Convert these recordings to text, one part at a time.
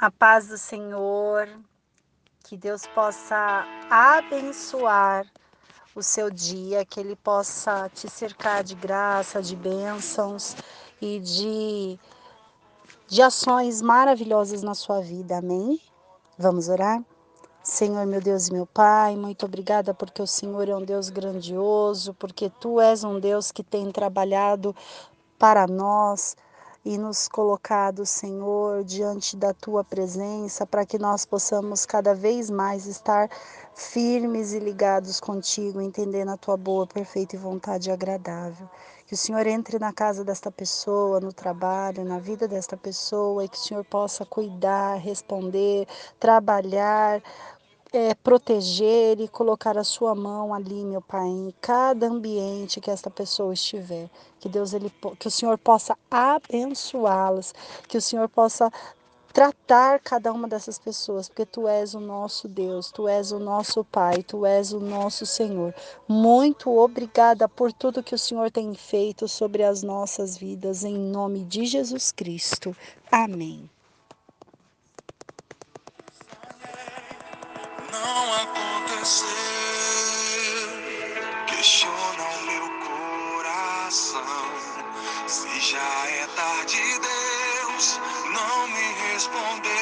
A paz do Senhor, que Deus possa abençoar o seu dia, que Ele possa te cercar de graça, de bênçãos e de, de ações maravilhosas na sua vida, amém? Vamos orar? Senhor, meu Deus e meu Pai, muito obrigada porque o Senhor é um Deus grandioso, porque Tu és um Deus que tem trabalhado para nós e nos colocado, Senhor, diante da tua presença, para que nós possamos cada vez mais estar firmes e ligados contigo, entendendo a tua boa, perfeita e vontade agradável. Que o Senhor entre na casa desta pessoa, no trabalho, na vida desta pessoa, e que o Senhor possa cuidar, responder, trabalhar, é, proteger e colocar a sua mão ali, meu Pai, em cada ambiente que esta pessoa estiver. Que Deus ele que o Senhor possa abençoá-las, que o Senhor possa tratar cada uma dessas pessoas, porque tu és o nosso Deus, tu és o nosso Pai, tu és o nosso Senhor. Muito obrigada por tudo que o Senhor tem feito sobre as nossas vidas, em nome de Jesus Cristo. Amém. Não aconteceu. Questiona o meu coração. Se já é tarde, Deus não me respondeu.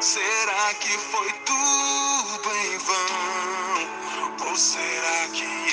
Será que foi tudo em vão? Ou será que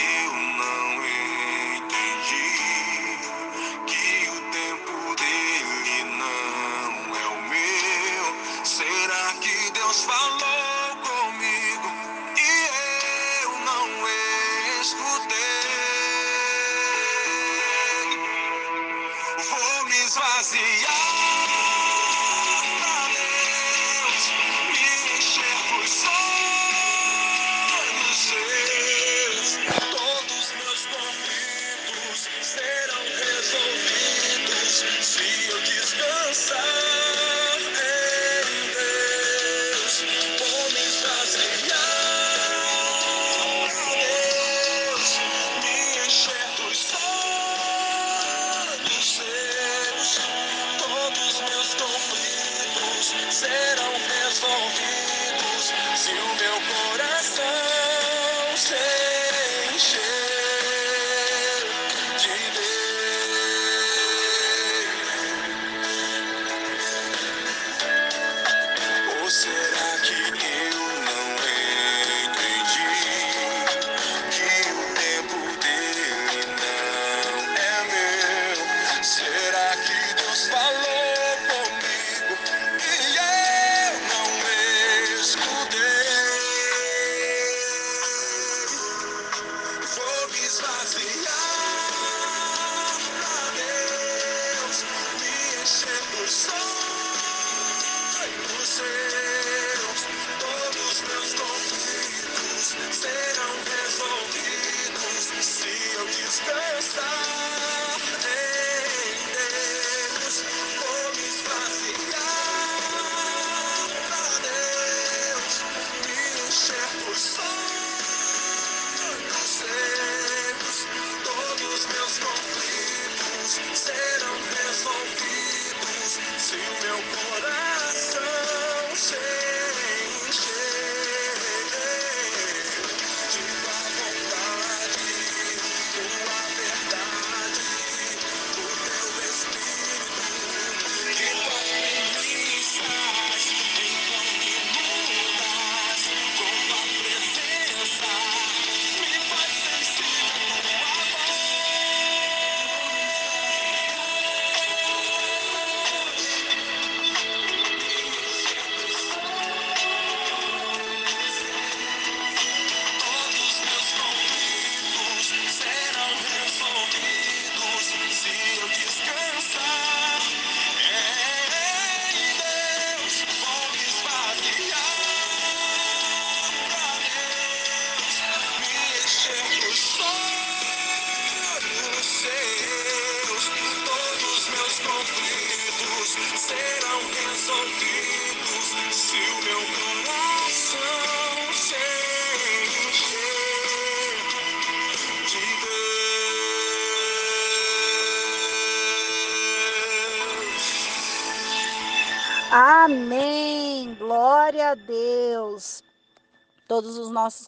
serão resolvidos se o meu coração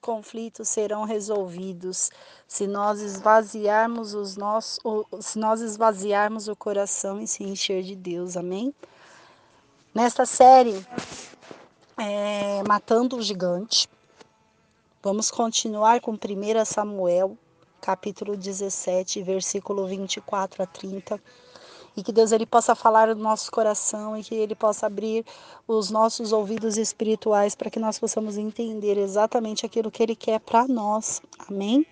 conflitos serão resolvidos se nós esvaziarmos os nossos, se nós esvaziarmos o coração e se encher de Deus. Amém. Nesta série, é, matando o gigante, vamos continuar com 1 Samuel, capítulo 17, versículo 24 a 30 e que Deus ele possa falar no nosso coração e que ele possa abrir os nossos ouvidos espirituais para que nós possamos entender exatamente aquilo que ele quer para nós. Amém?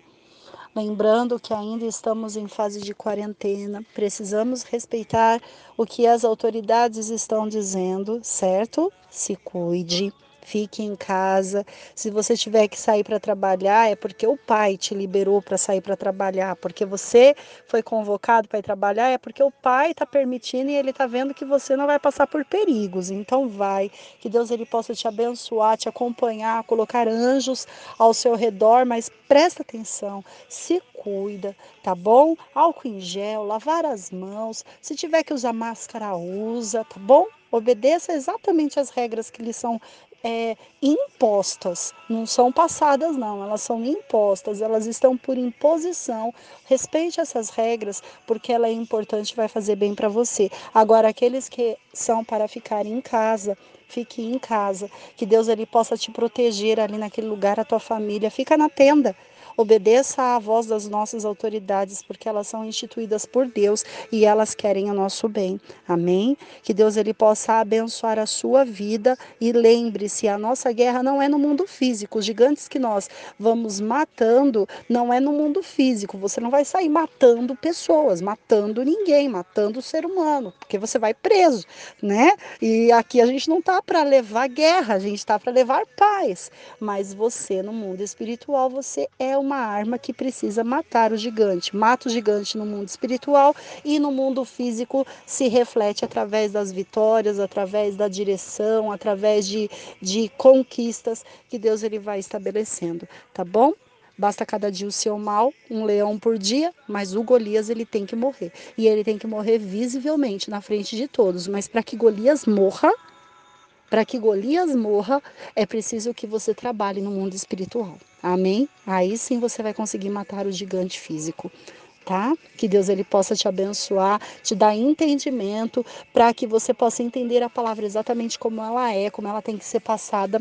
Lembrando que ainda estamos em fase de quarentena, precisamos respeitar o que as autoridades estão dizendo, certo? Se cuide fique em casa. Se você tiver que sair para trabalhar, é porque o pai te liberou para sair para trabalhar, porque você foi convocado para ir trabalhar, é porque o pai está permitindo e ele está vendo que você não vai passar por perigos. Então vai, que Deus ele possa te abençoar, te acompanhar, colocar anjos ao seu redor, mas presta atenção, se cuida, tá bom? Álcool em gel, lavar as mãos, se tiver que usar máscara, usa, tá bom? Obedeça exatamente as regras que lhe são é, impostas, não são passadas, não, elas são impostas, elas estão por imposição. Respeite essas regras, porque ela é importante e vai fazer bem para você. Agora, aqueles que são para ficar em casa, fique em casa, que Deus ele possa te proteger ali naquele lugar, a tua família, fica na tenda. Obedeça à voz das nossas autoridades, porque elas são instituídas por Deus e elas querem o nosso bem. Amém? Que Deus ele possa abençoar a sua vida e lembre-se, a nossa guerra não é no mundo físico. Os gigantes que nós vamos matando não é no mundo físico. Você não vai sair matando pessoas, matando ninguém, matando o ser humano, porque você vai preso, né? E aqui a gente não tá para levar guerra, a gente está para levar paz. Mas você no mundo espiritual, você é um uma arma que precisa matar o gigante. Mata o gigante no mundo espiritual e no mundo físico se reflete através das vitórias, através da direção, através de, de conquistas que Deus ele vai estabelecendo, tá bom? Basta cada dia o seu mal, um leão por dia, mas o Golias ele tem que morrer. E ele tem que morrer visivelmente na frente de todos. Mas para que Golias morra, para que Golias morra, é preciso que você trabalhe no mundo espiritual. Amém? Aí sim você vai conseguir matar o gigante físico. Tá? Que Deus ele possa te abençoar, te dar entendimento para que você possa entender a palavra exatamente como ela é, como ela tem que ser passada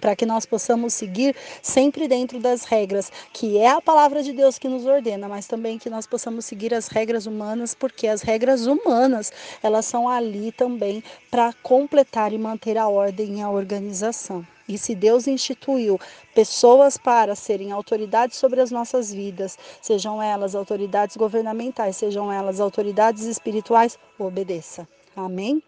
para que nós possamos seguir sempre dentro das regras, que é a palavra de Deus que nos ordena, mas também que nós possamos seguir as regras humanas, porque as regras humanas, elas são ali também para completar e manter a ordem e a organização. E se Deus instituiu pessoas para serem autoridades sobre as nossas vidas, sejam elas autoridades governamentais, sejam elas autoridades espirituais, obedeça. Amém?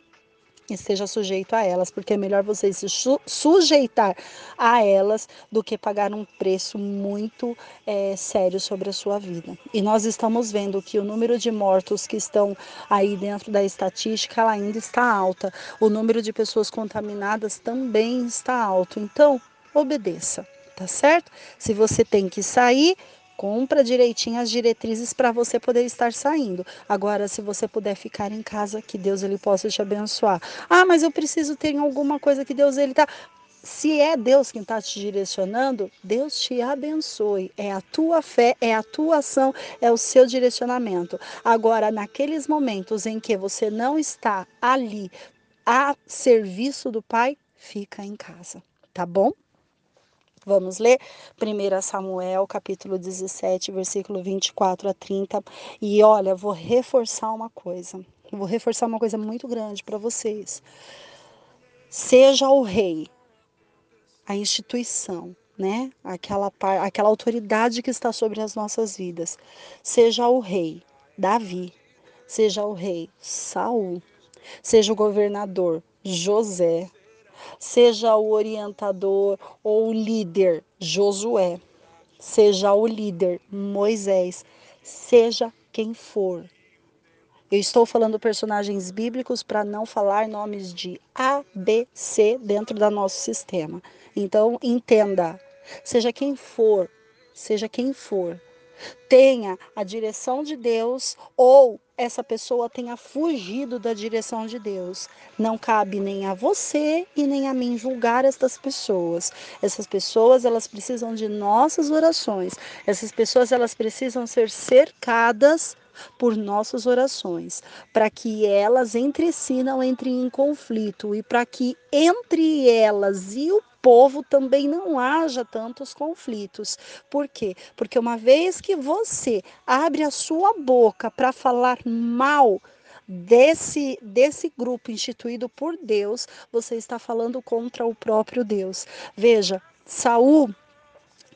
Esteja sujeito a elas, porque é melhor você se sujeitar a elas do que pagar um preço muito é, sério sobre a sua vida. E nós estamos vendo que o número de mortos que estão aí dentro da estatística ela ainda está alta, o número de pessoas contaminadas também está alto. Então, obedeça, tá certo? Se você tem que sair, Compra direitinho as diretrizes para você poder estar saindo. Agora, se você puder ficar em casa, que Deus ele possa te abençoar. Ah, mas eu preciso ter alguma coisa que Deus ele tá. Se é Deus quem está te direcionando, Deus te abençoe. É a tua fé, é a tua ação, é o seu direcionamento. Agora, naqueles momentos em que você não está ali a serviço do Pai, fica em casa, tá bom? Vamos ler 1 Samuel, capítulo 17, versículo 24 a 30. E olha, vou reforçar uma coisa. Vou reforçar uma coisa muito grande para vocês. Seja o rei, a instituição, né? Aquela, aquela autoridade que está sobre as nossas vidas. Seja o rei Davi, seja o rei Saul, seja o governador José, seja o orientador ou o líder Josué, seja o líder Moisés, seja quem for. Eu estou falando personagens bíblicos para não falar nomes de A, B, C dentro do nosso sistema. Então, entenda, seja quem for, seja quem for, tenha a direção de Deus ou essa pessoa tenha fugido da direção de Deus. Não cabe nem a você e nem a mim julgar estas pessoas. Essas pessoas, elas precisam de nossas orações. Essas pessoas, elas precisam ser cercadas por nossas orações, para que elas entre si não entrem em conflito e para que entre elas e o povo também não haja tantos conflitos. Por quê? Porque uma vez que você abre a sua boca para falar mal desse desse grupo instituído por Deus, você está falando contra o próprio Deus. Veja, Saul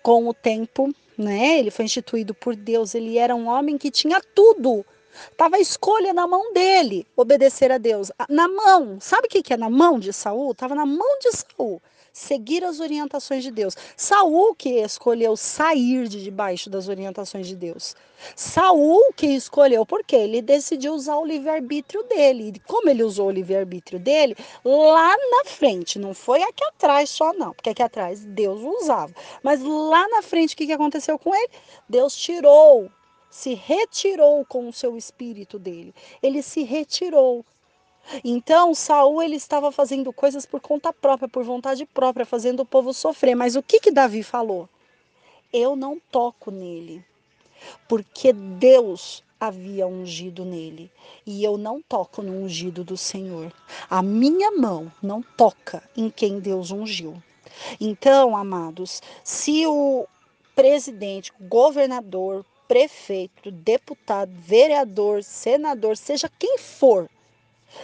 com o tempo, né? Ele foi instituído por Deus, ele era um homem que tinha tudo Tava a escolha na mão dele, obedecer a Deus. Na mão, sabe o que é na mão de Saul? Tava na mão de Saul seguir as orientações de Deus. Saul que escolheu sair de debaixo das orientações de Deus. Saul que escolheu porque ele decidiu usar o livre-arbítrio dele. E como ele usou o livre-arbítrio dele, lá na frente, não foi aqui atrás só não, porque aqui atrás Deus usava. Mas lá na frente, o que aconteceu com ele? Deus tirou se retirou com o seu espírito dele. Ele se retirou. Então, Saul ele estava fazendo coisas por conta própria, por vontade própria, fazendo o povo sofrer. Mas o que que Davi falou? Eu não toco nele, porque Deus havia ungido nele, e eu não toco no ungido do Senhor. A minha mão não toca em quem Deus ungiu. Então, amados, se o presidente, governador, prefeito, deputado, vereador, senador, seja quem for,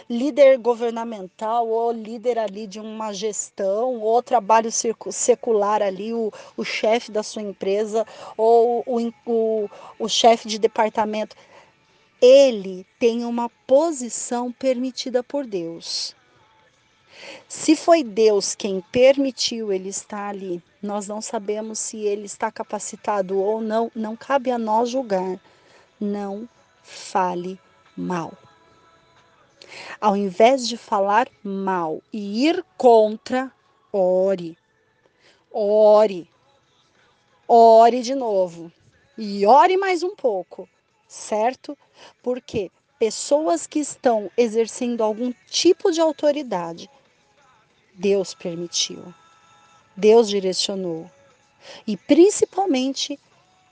líder governamental ou líder ali de uma gestão ou trabalho secular ali, o, o chefe da sua empresa ou o, o, o chefe de departamento, ele tem uma posição permitida por Deus. Se foi Deus quem permitiu ele estar ali, nós não sabemos se ele está capacitado ou não, não cabe a nós julgar. Não fale mal. Ao invés de falar mal e ir contra, ore. Ore. Ore de novo. E ore mais um pouco, certo? Porque pessoas que estão exercendo algum tipo de autoridade, Deus permitiu. Deus direcionou. E principalmente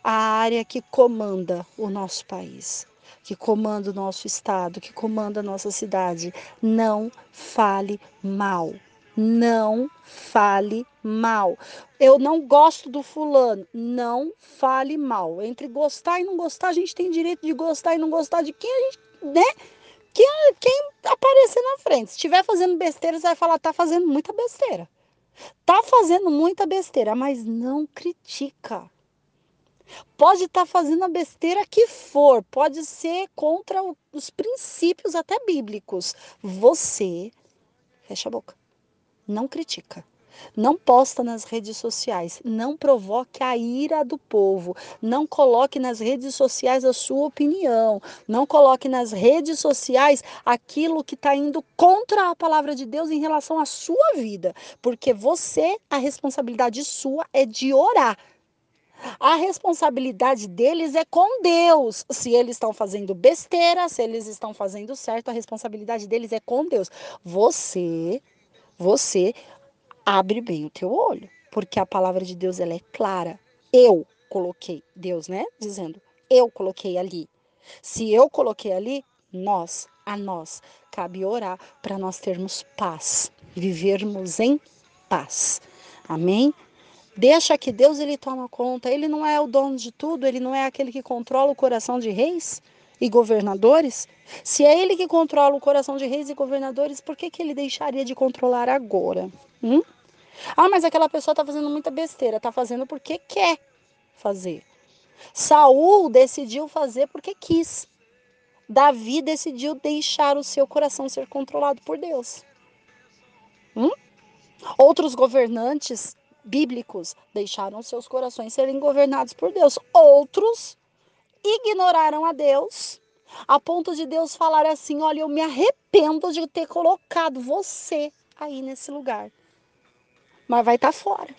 a área que comanda o nosso país, que comanda o nosso estado, que comanda a nossa cidade. Não fale mal. Não fale mal. Eu não gosto do fulano. Não fale mal. Entre gostar e não gostar, a gente tem direito de gostar e não gostar de quem a gente, né? Quem, quem aparecer na frente. Se estiver fazendo besteira, você vai falar, tá fazendo muita besteira. Tá fazendo muita besteira, mas não critica. Pode estar tá fazendo a besteira que for, pode ser contra os princípios até bíblicos. Você fecha a boca. Não critica. Não posta nas redes sociais, não provoque a ira do povo, não coloque nas redes sociais a sua opinião, não coloque nas redes sociais aquilo que está indo contra a palavra de Deus em relação à sua vida, porque você, a responsabilidade sua é de orar. A responsabilidade deles é com Deus. Se eles estão fazendo besteira, se eles estão fazendo certo, a responsabilidade deles é com Deus. Você, você abre bem o teu olho, porque a palavra de Deus ela é clara. Eu coloquei, Deus, né? Dizendo, eu coloquei ali. Se eu coloquei ali, nós, a nós, cabe orar para nós termos paz, vivermos em paz. Amém? Deixa que Deus ele toma conta. Ele não é o dono de tudo, ele não é aquele que controla o coração de reis e governadores. Se é ele que controla o coração de reis e governadores, por que, que ele deixaria de controlar agora? Hum? Ah, mas aquela pessoa está fazendo muita besteira. Está fazendo porque quer fazer. Saul decidiu fazer porque quis. Davi decidiu deixar o seu coração ser controlado por Deus. Hum? Outros governantes bíblicos deixaram seus corações serem governados por Deus. Outros ignoraram a Deus, a ponto de Deus falar assim: Olha, eu me arrependo de ter colocado você aí nesse lugar mas vai estar tá fora.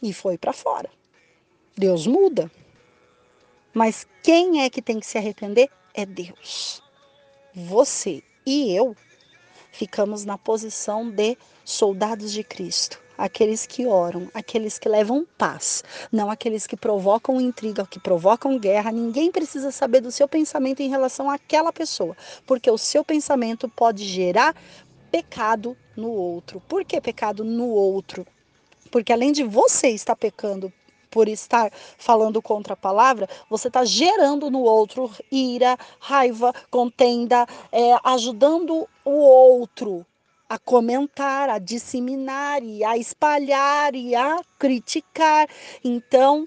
E foi para fora. Deus muda. Mas quem é que tem que se arrepender? é Deus. Você e eu ficamos na posição de soldados de Cristo, aqueles que oram, aqueles que levam paz, não aqueles que provocam intriga, que provocam guerra. Ninguém precisa saber do seu pensamento em relação àquela pessoa, porque o seu pensamento pode gerar pecado no outro. Por que pecado no outro? Porque além de você estar pecando por estar falando contra a palavra, você está gerando no outro ira, raiva, contenda, é, ajudando o outro a comentar, a disseminar e a espalhar e a criticar. Então,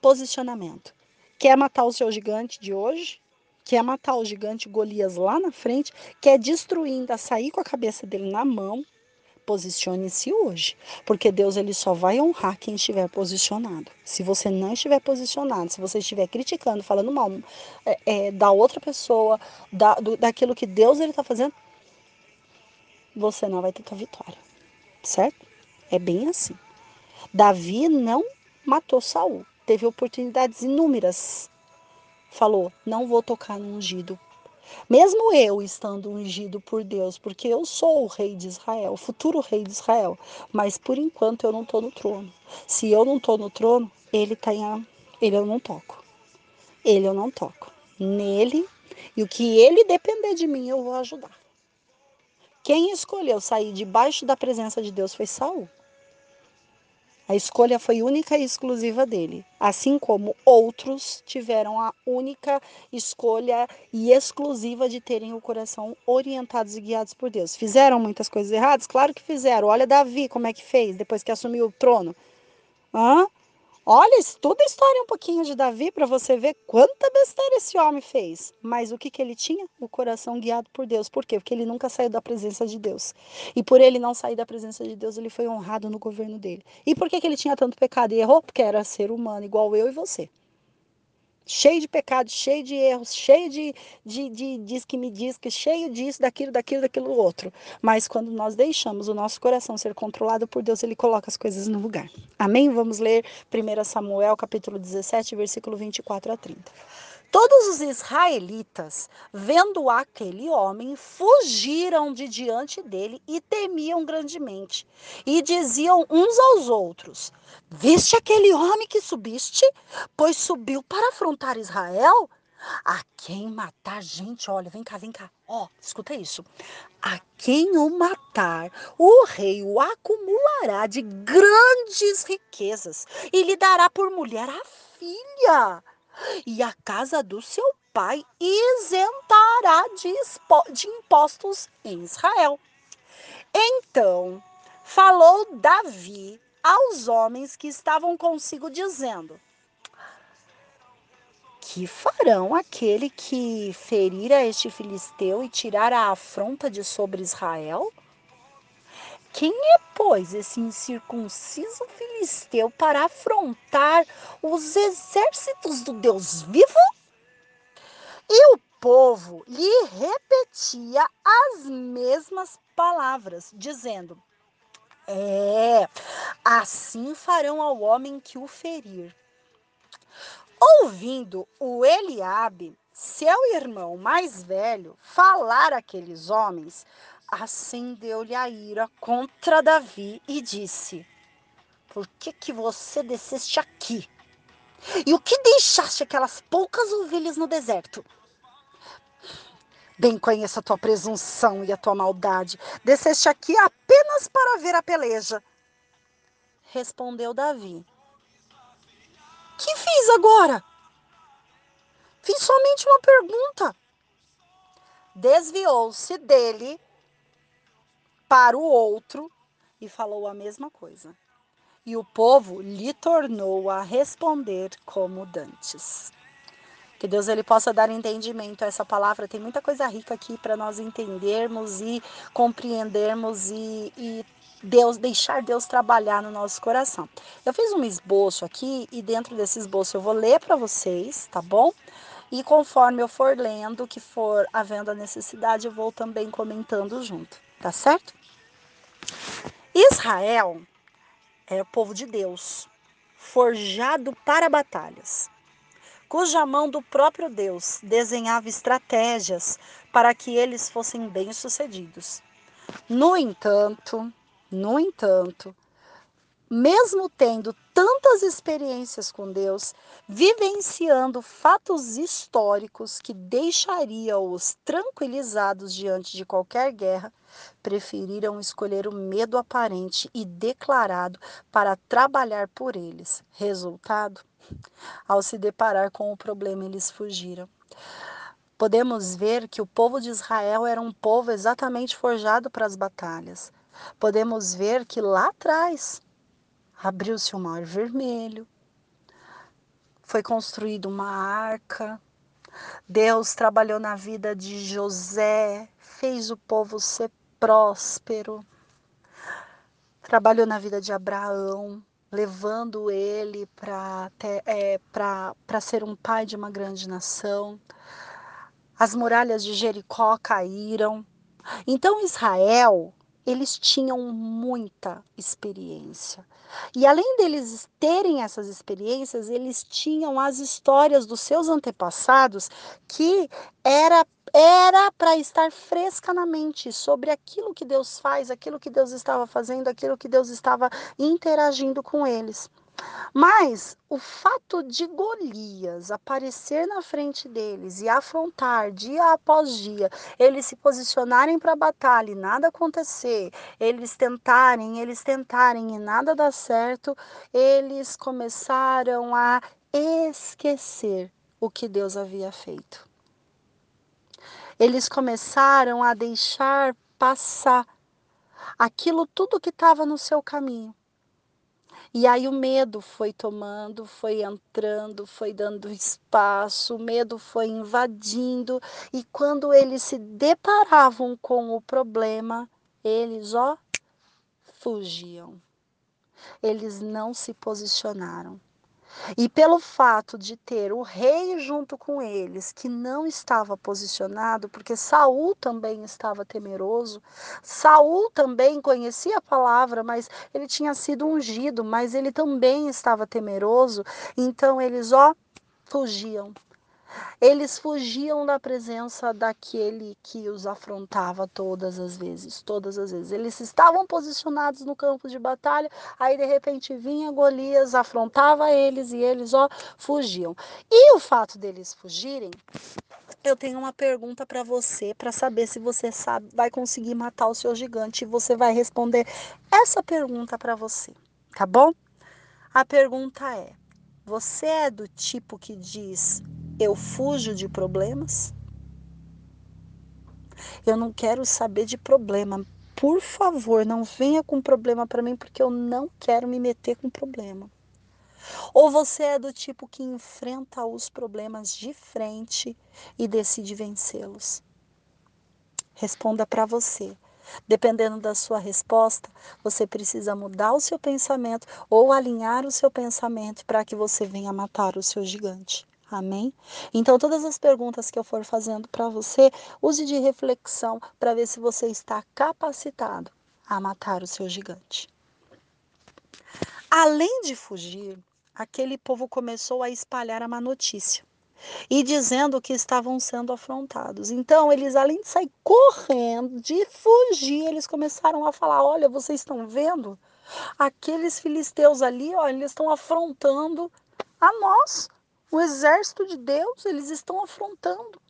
posicionamento. Quer matar o seu gigante de hoje? Quer matar o gigante Golias lá na frente? Quer destruir, ainda sair com a cabeça dele na mão? Posicione-se hoje, porque Deus ele só vai honrar quem estiver posicionado. Se você não estiver posicionado, se você estiver criticando, falando mal é, é, da outra pessoa, da, do, daquilo que Deus ele está fazendo, você não vai ter tua vitória, certo? É bem assim. Davi não matou Saul, teve oportunidades inúmeras. Falou: não vou tocar no ungido, mesmo eu estando ungido por Deus, porque eu sou o rei de Israel, o futuro rei de Israel, mas por enquanto eu não estou no trono. Se eu não estou no trono, ele tá em, ele eu não toco. Ele eu não toco. Nele e o que ele depender de mim, eu vou ajudar. Quem escolheu sair debaixo da presença de Deus foi Saul. A escolha foi única e exclusiva dele, assim como outros tiveram a única escolha e exclusiva de terem o coração orientados e guiados por Deus. Fizeram muitas coisas erradas? Claro que fizeram. Olha Davi como é que fez depois que assumiu o trono. Hã? Olha, estuda a história um pouquinho de Davi para você ver quanta besteira esse homem fez. Mas o que, que ele tinha? O coração guiado por Deus. Por quê? Porque ele nunca saiu da presença de Deus. E por ele não sair da presença de Deus, ele foi honrado no governo dele. E por que, que ele tinha tanto pecado e errou? Porque era ser humano, igual eu e você cheio de pecados, cheio de erros, cheio de, de, de diz que me diz que cheio disso, daquilo, daquilo, daquilo outro. Mas quando nós deixamos o nosso coração ser controlado por Deus, ele coloca as coisas no lugar. Amém? Vamos ler 1 Samuel, capítulo 17, versículo 24 a 30. Todos os israelitas, vendo aquele homem, fugiram de diante dele e temiam grandemente. E diziam uns aos outros: Viste aquele homem que subiste? Pois subiu para afrontar Israel? A quem matar, gente, olha, vem cá, vem cá. Ó, escuta isso. A quem o matar, o rei o acumulará de grandes riquezas e lhe dará por mulher a filha e a casa do seu pai isentará de, de impostos em Israel. Então falou Davi aos homens que estavam consigo, dizendo: Que farão aquele que ferir a este filisteu e tirar a afronta de sobre Israel? Quem é, pois, esse incircunciso filisteu para afrontar os exércitos do Deus vivo? E o povo lhe repetia as mesmas palavras, dizendo: É, assim farão ao homem que o ferir. Ouvindo o Eliabe, seu irmão mais velho, falar aqueles homens, acendeu-lhe a ira contra Davi e disse: Por que que você desceste aqui? E o que deixaste aquelas poucas ovelhas no deserto? Bem conheço a tua presunção e a tua maldade. Desceste aqui apenas para ver a peleja. Respondeu Davi. Que fiz agora? Fiz somente uma pergunta. Desviou-se dele para o outro e falou a mesma coisa. E o povo lhe tornou a responder como dantes. Que Deus ele possa dar entendimento a essa palavra. Tem muita coisa rica aqui para nós entendermos e compreendermos e, e Deus deixar Deus trabalhar no nosso coração. Eu fiz um esboço aqui e dentro desse esboço eu vou ler para vocês, tá bom? E conforme eu for lendo, que for havendo a necessidade, eu vou também comentando junto, tá certo? Israel era o povo de Deus, forjado para batalhas. cuja mão do próprio Deus desenhava estratégias para que eles fossem bem-sucedidos. No entanto, no entanto, mesmo tendo tantas experiências com Deus, vivenciando fatos históricos que deixariam-os tranquilizados diante de qualquer guerra, preferiram escolher o medo aparente e declarado para trabalhar por eles. Resultado? Ao se deparar com o problema, eles fugiram. Podemos ver que o povo de Israel era um povo exatamente forjado para as batalhas. Podemos ver que lá atrás, abriu-se o mar vermelho, foi construída uma arca, Deus trabalhou na vida de José, fez o povo ser próspero, trabalhou na vida de Abraão, levando ele para é, ser um pai de uma grande nação. As muralhas de Jericó caíram. Então Israel eles tinham muita experiência. E além deles terem essas experiências, eles tinham as histórias dos seus antepassados que era era para estar fresca na mente sobre aquilo que Deus faz, aquilo que Deus estava fazendo, aquilo que Deus estava interagindo com eles. Mas o fato de Golias aparecer na frente deles e afrontar dia após dia, eles se posicionarem para a batalha e nada acontecer, eles tentarem, eles tentarem e nada dar certo, eles começaram a esquecer o que Deus havia feito. Eles começaram a deixar passar aquilo tudo que estava no seu caminho. E aí o medo foi tomando, foi entrando, foi dando espaço, o medo foi invadindo, e quando eles se deparavam com o problema, eles, ó, fugiam. Eles não se posicionaram. E pelo fato de ter o rei junto com eles, que não estava posicionado, porque Saul também estava temeroso, Saul também conhecia a palavra, mas ele tinha sido ungido, mas ele também estava temeroso, então eles ó fugiam. Eles fugiam da presença daquele que os afrontava todas as vezes, todas as vezes. Eles estavam posicionados no campo de batalha, aí de repente vinha Golias, afrontava eles e eles, ó, fugiam. E o fato deles fugirem, eu tenho uma pergunta para você, para saber se você sabe, vai conseguir matar o seu gigante e você vai responder essa pergunta para você, tá bom? A pergunta é: você é do tipo que diz eu fujo de problemas? Eu não quero saber de problema. Por favor, não venha com problema para mim, porque eu não quero me meter com problema. Ou você é do tipo que enfrenta os problemas de frente e decide vencê-los? Responda para você. Dependendo da sua resposta, você precisa mudar o seu pensamento ou alinhar o seu pensamento para que você venha matar o seu gigante. Amém? Então, todas as perguntas que eu for fazendo para você, use de reflexão para ver se você está capacitado a matar o seu gigante. Além de fugir, aquele povo começou a espalhar a má notícia e dizendo que estavam sendo afrontados. Então, eles, além de sair correndo, de fugir, eles começaram a falar: Olha, vocês estão vendo? Aqueles filisteus ali, ó, eles estão afrontando a nós o exército de Deus, eles estão afrontando.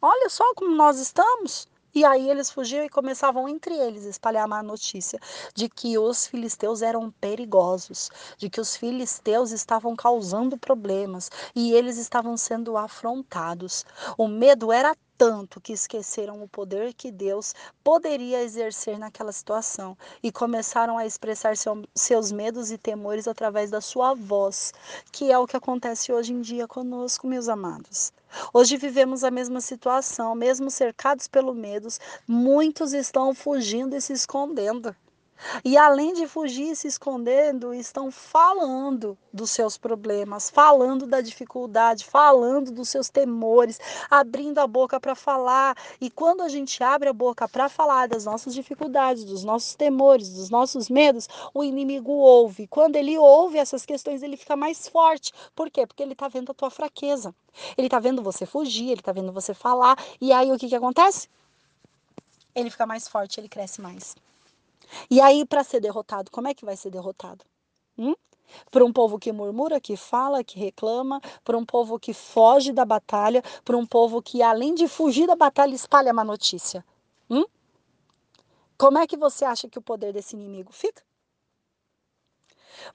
Olha só como nós estamos. E aí eles fugiam e começavam entre eles a espalhar a má notícia de que os filisteus eram perigosos, de que os filisteus estavam causando problemas e eles estavam sendo afrontados. O medo era tanto que esqueceram o poder que Deus poderia exercer naquela situação e começaram a expressar seu, seus medos e temores através da sua voz, que é o que acontece hoje em dia conosco, meus amados. Hoje vivemos a mesma situação, mesmo cercados pelo medo, muitos estão fugindo e se escondendo. E além de fugir se escondendo, estão falando dos seus problemas, falando da dificuldade, falando dos seus temores, abrindo a boca para falar. E quando a gente abre a boca para falar das nossas dificuldades, dos nossos temores, dos nossos medos, o inimigo ouve. Quando ele ouve essas questões, ele fica mais forte. Por quê? Porque ele está vendo a tua fraqueza. Ele está vendo você fugir, ele está vendo você falar. E aí o que, que acontece? Ele fica mais forte, ele cresce mais. E aí, para ser derrotado, como é que vai ser derrotado? Hum? Para um povo que murmura, que fala, que reclama, para um povo que foge da batalha, para um povo que, além de fugir da batalha, espalha má notícia. Hum? Como é que você acha que o poder desse inimigo fica?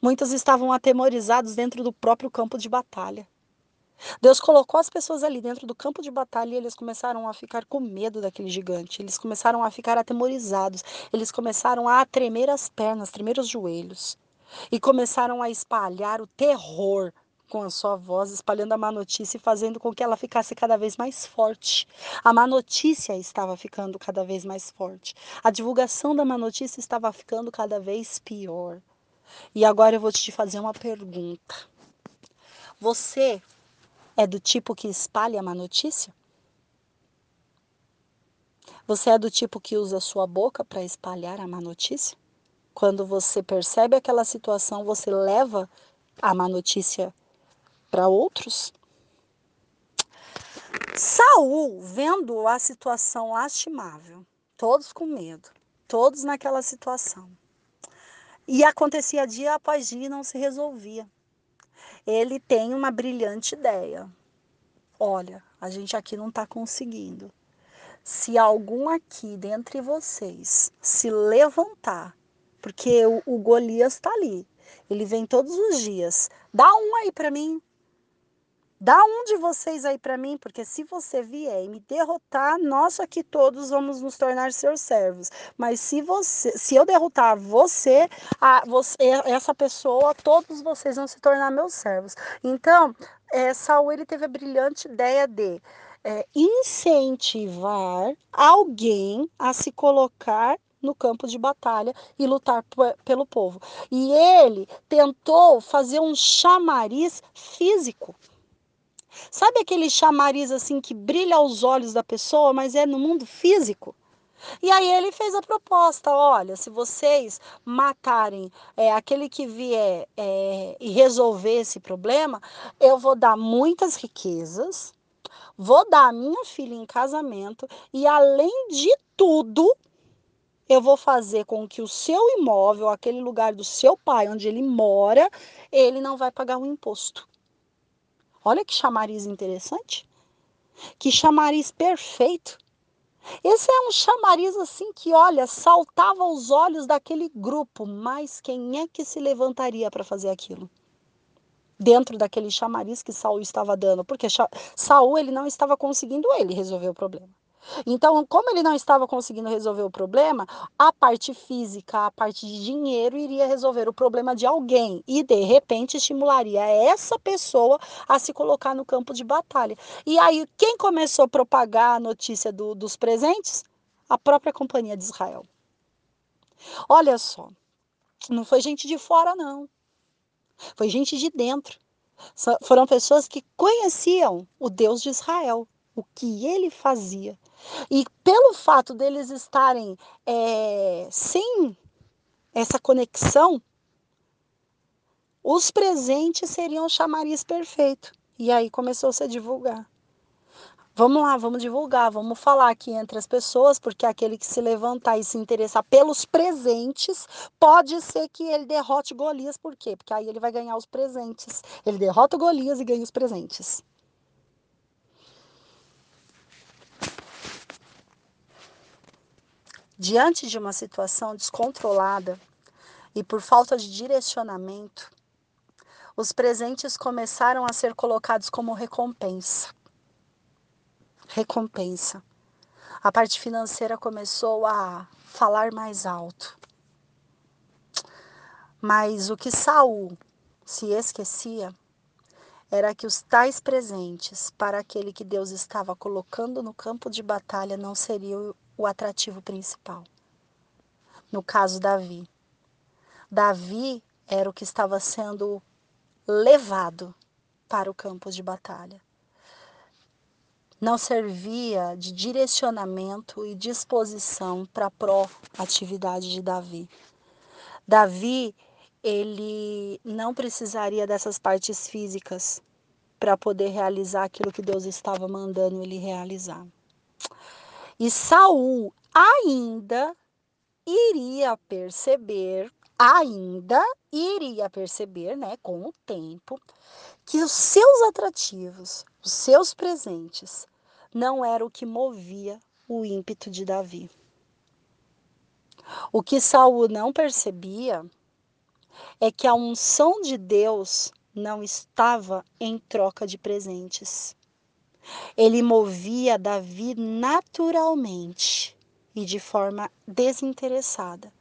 Muitos estavam atemorizados dentro do próprio campo de batalha. Deus colocou as pessoas ali dentro do campo de batalha e eles começaram a ficar com medo daquele gigante. Eles começaram a ficar atemorizados. Eles começaram a tremer as pernas, tremer os joelhos. E começaram a espalhar o terror com a sua voz, espalhando a má notícia e fazendo com que ela ficasse cada vez mais forte. A má notícia estava ficando cada vez mais forte. A divulgação da má notícia estava ficando cada vez pior. E agora eu vou te fazer uma pergunta. Você é do tipo que espalha má notícia? Você é do tipo que usa sua boca para espalhar a má notícia? Quando você percebe aquela situação, você leva a má notícia para outros? Saul, vendo a situação lastimável, todos com medo, todos naquela situação. E acontecia dia após dia e não se resolvia ele tem uma brilhante ideia. Olha, a gente aqui não está conseguindo. Se algum aqui dentre vocês se levantar, porque o, o Golias está ali, ele vem todos os dias, dá um aí para mim, Dá um de vocês aí para mim, porque se você vier e me derrotar, nós aqui todos vamos nos tornar seus servos. Mas se você, se eu derrotar você, a, você essa pessoa, todos vocês vão se tornar meus servos. Então, é, Saul ele teve a brilhante ideia de é, incentivar alguém a se colocar no campo de batalha e lutar pelo povo. E ele tentou fazer um chamariz físico. Sabe aquele chamariz assim que brilha aos olhos da pessoa, mas é no mundo físico? E aí ele fez a proposta: olha, se vocês matarem é, aquele que vier é, e resolver esse problema, eu vou dar muitas riquezas, vou dar a minha filha em casamento e, além de tudo, eu vou fazer com que o seu imóvel, aquele lugar do seu pai, onde ele mora, ele não vai pagar um imposto. Olha que chamariz interessante. Que chamariz perfeito. Esse é um chamariz assim que, olha, saltava aos olhos daquele grupo, mas quem é que se levantaria para fazer aquilo? Dentro daquele chamariz que Saul estava dando, porque Saul ele não estava conseguindo ele resolver o problema. Então, como ele não estava conseguindo resolver o problema, a parte física, a parte de dinheiro iria resolver o problema de alguém e de repente estimularia essa pessoa a se colocar no campo de batalha. E aí, quem começou a propagar a notícia do, dos presentes? A própria Companhia de Israel. Olha só, não foi gente de fora, não. Foi gente de dentro. Foram pessoas que conheciam o Deus de Israel, o que ele fazia. E pelo fato deles estarem é, sem essa conexão, os presentes seriam o chamariz perfeito. E aí começou-se a divulgar. Vamos lá, vamos divulgar, vamos falar aqui entre as pessoas, porque aquele que se levantar e se interessar pelos presentes, pode ser que ele derrote Golias, por quê? Porque aí ele vai ganhar os presentes. Ele derrota Golias e ganha os presentes. Diante de uma situação descontrolada e por falta de direcionamento, os presentes começaram a ser colocados como recompensa. Recompensa. A parte financeira começou a falar mais alto. Mas o que Saul se esquecia era que os tais presentes para aquele que Deus estava colocando no campo de batalha não seriam o atrativo principal. No caso Davi, Davi era o que estava sendo levado para o campo de batalha. Não servia de direcionamento e disposição para a pró-atividade de Davi. Davi, ele não precisaria dessas partes físicas para poder realizar aquilo que Deus estava mandando ele realizar. E Saul ainda iria perceber, ainda iria perceber, né, com o tempo, que os seus atrativos, os seus presentes, não era o que movia o ímpeto de Davi. O que Saul não percebia é que a unção de Deus não estava em troca de presentes. Ele movia Davi naturalmente e de forma desinteressada,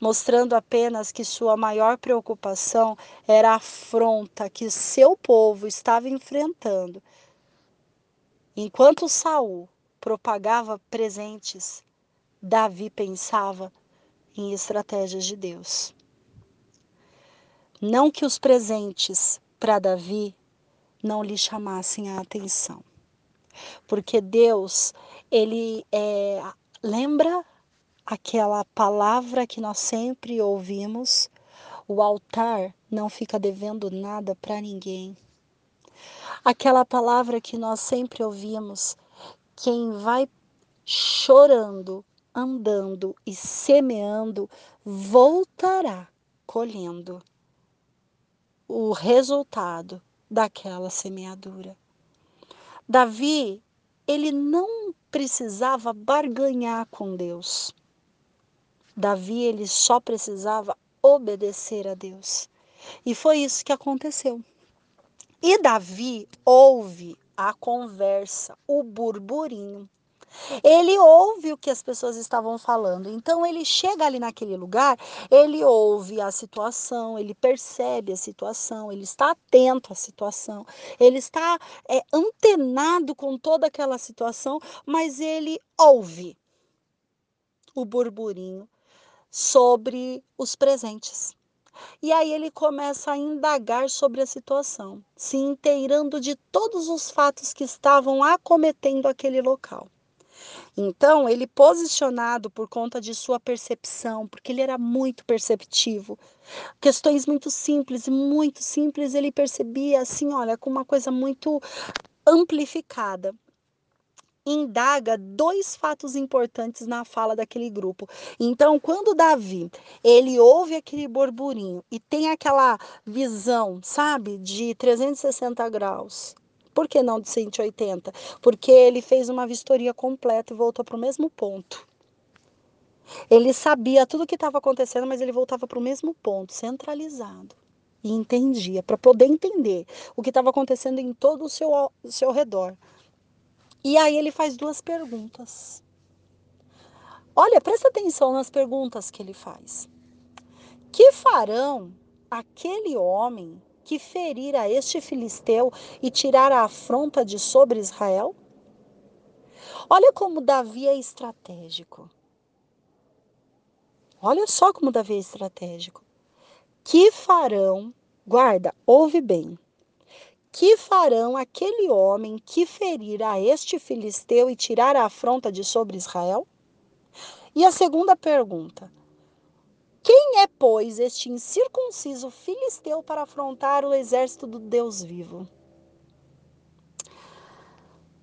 mostrando apenas que sua maior preocupação era a afronta que seu povo estava enfrentando. Enquanto Saul propagava presentes, Davi pensava em estratégias de Deus. Não que os presentes para Davi não lhe chamassem a atenção. Porque Deus, ele é, lembra aquela palavra que nós sempre ouvimos: o altar não fica devendo nada para ninguém. Aquela palavra que nós sempre ouvimos: quem vai chorando, andando e semeando, voltará colhendo o resultado daquela semeadura. Davi, ele não precisava barganhar com Deus. Davi, ele só precisava obedecer a Deus. E foi isso que aconteceu. E Davi ouve a conversa, o burburinho ele ouve o que as pessoas estavam falando. Então ele chega ali naquele lugar, ele ouve a situação, ele percebe a situação, ele está atento à situação, ele está é, antenado com toda aquela situação, mas ele ouve o burburinho sobre os presentes. E aí ele começa a indagar sobre a situação, se inteirando de todos os fatos que estavam acometendo aquele local. Então, ele posicionado por conta de sua percepção, porque ele era muito perceptivo. Questões muito simples, muito simples, ele percebia assim, olha, com uma coisa muito amplificada indaga dois fatos importantes na fala daquele grupo. Então, quando Davi, ele ouve aquele burburinho e tem aquela visão, sabe, de 360 graus, por que não de 180? Porque ele fez uma vistoria completa e voltou para o mesmo ponto. Ele sabia tudo o que estava acontecendo, mas ele voltava para o mesmo ponto, centralizado. E entendia, para poder entender o que estava acontecendo em todo o seu, seu redor. E aí ele faz duas perguntas. Olha, presta atenção nas perguntas que ele faz. Que farão aquele homem que ferir a este filisteu e tirar a afronta de sobre Israel? Olha como Davi é estratégico. Olha só como Davi é estratégico. Que farão, guarda, ouve bem. Que farão aquele homem que ferir a este filisteu e tirar a afronta de sobre Israel? E a segunda pergunta: quem é, pois, este incircunciso filisteu para afrontar o exército do Deus vivo?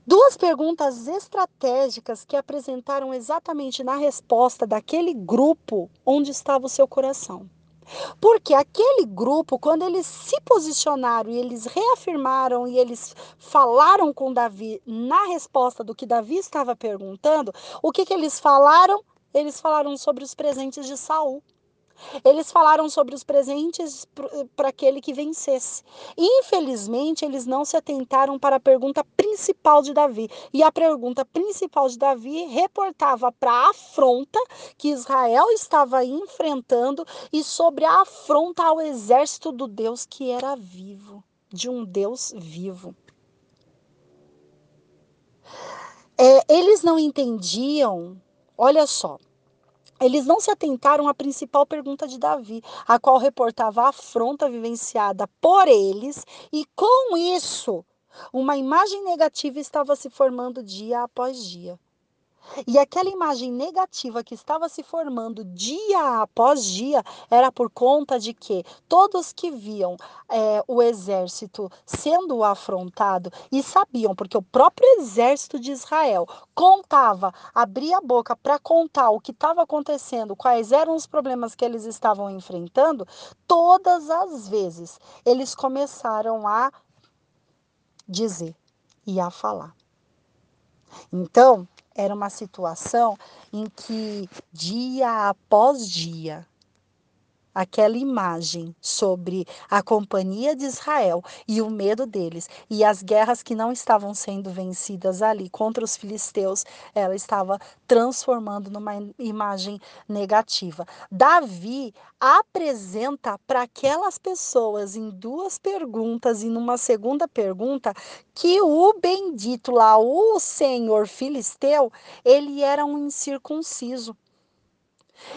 Duas perguntas estratégicas que apresentaram exatamente na resposta daquele grupo onde estava o seu coração. Porque aquele grupo, quando eles se posicionaram e eles reafirmaram e eles falaram com Davi na resposta do que Davi estava perguntando, o que, que eles falaram? Eles falaram sobre os presentes de Saul. Eles falaram sobre os presentes para aquele que vencesse. Infelizmente, eles não se atentaram para a pergunta principal de Davi. E a pergunta principal de Davi reportava para a afronta que Israel estava enfrentando e sobre a afronta ao exército do Deus que era vivo, de um Deus vivo. É, eles não entendiam, olha só, eles não se atentaram à principal pergunta de Davi, a qual reportava a afronta vivenciada por eles, e com isso, uma imagem negativa estava se formando dia após dia. E aquela imagem negativa que estava se formando dia após dia era por conta de que todos que viam é, o exército sendo afrontado e sabiam, porque o próprio exército de Israel contava, abria a boca para contar o que estava acontecendo, quais eram os problemas que eles estavam enfrentando, todas as vezes eles começaram a dizer e a falar. Então, era uma situação em que, dia após dia, aquela imagem sobre a companhia de Israel e o medo deles e as guerras que não estavam sendo vencidas ali contra os filisteus, ela estava transformando numa imagem negativa. Davi apresenta para aquelas pessoas em duas perguntas e numa segunda pergunta que o bendito lá, o senhor filisteu, ele era um incircunciso.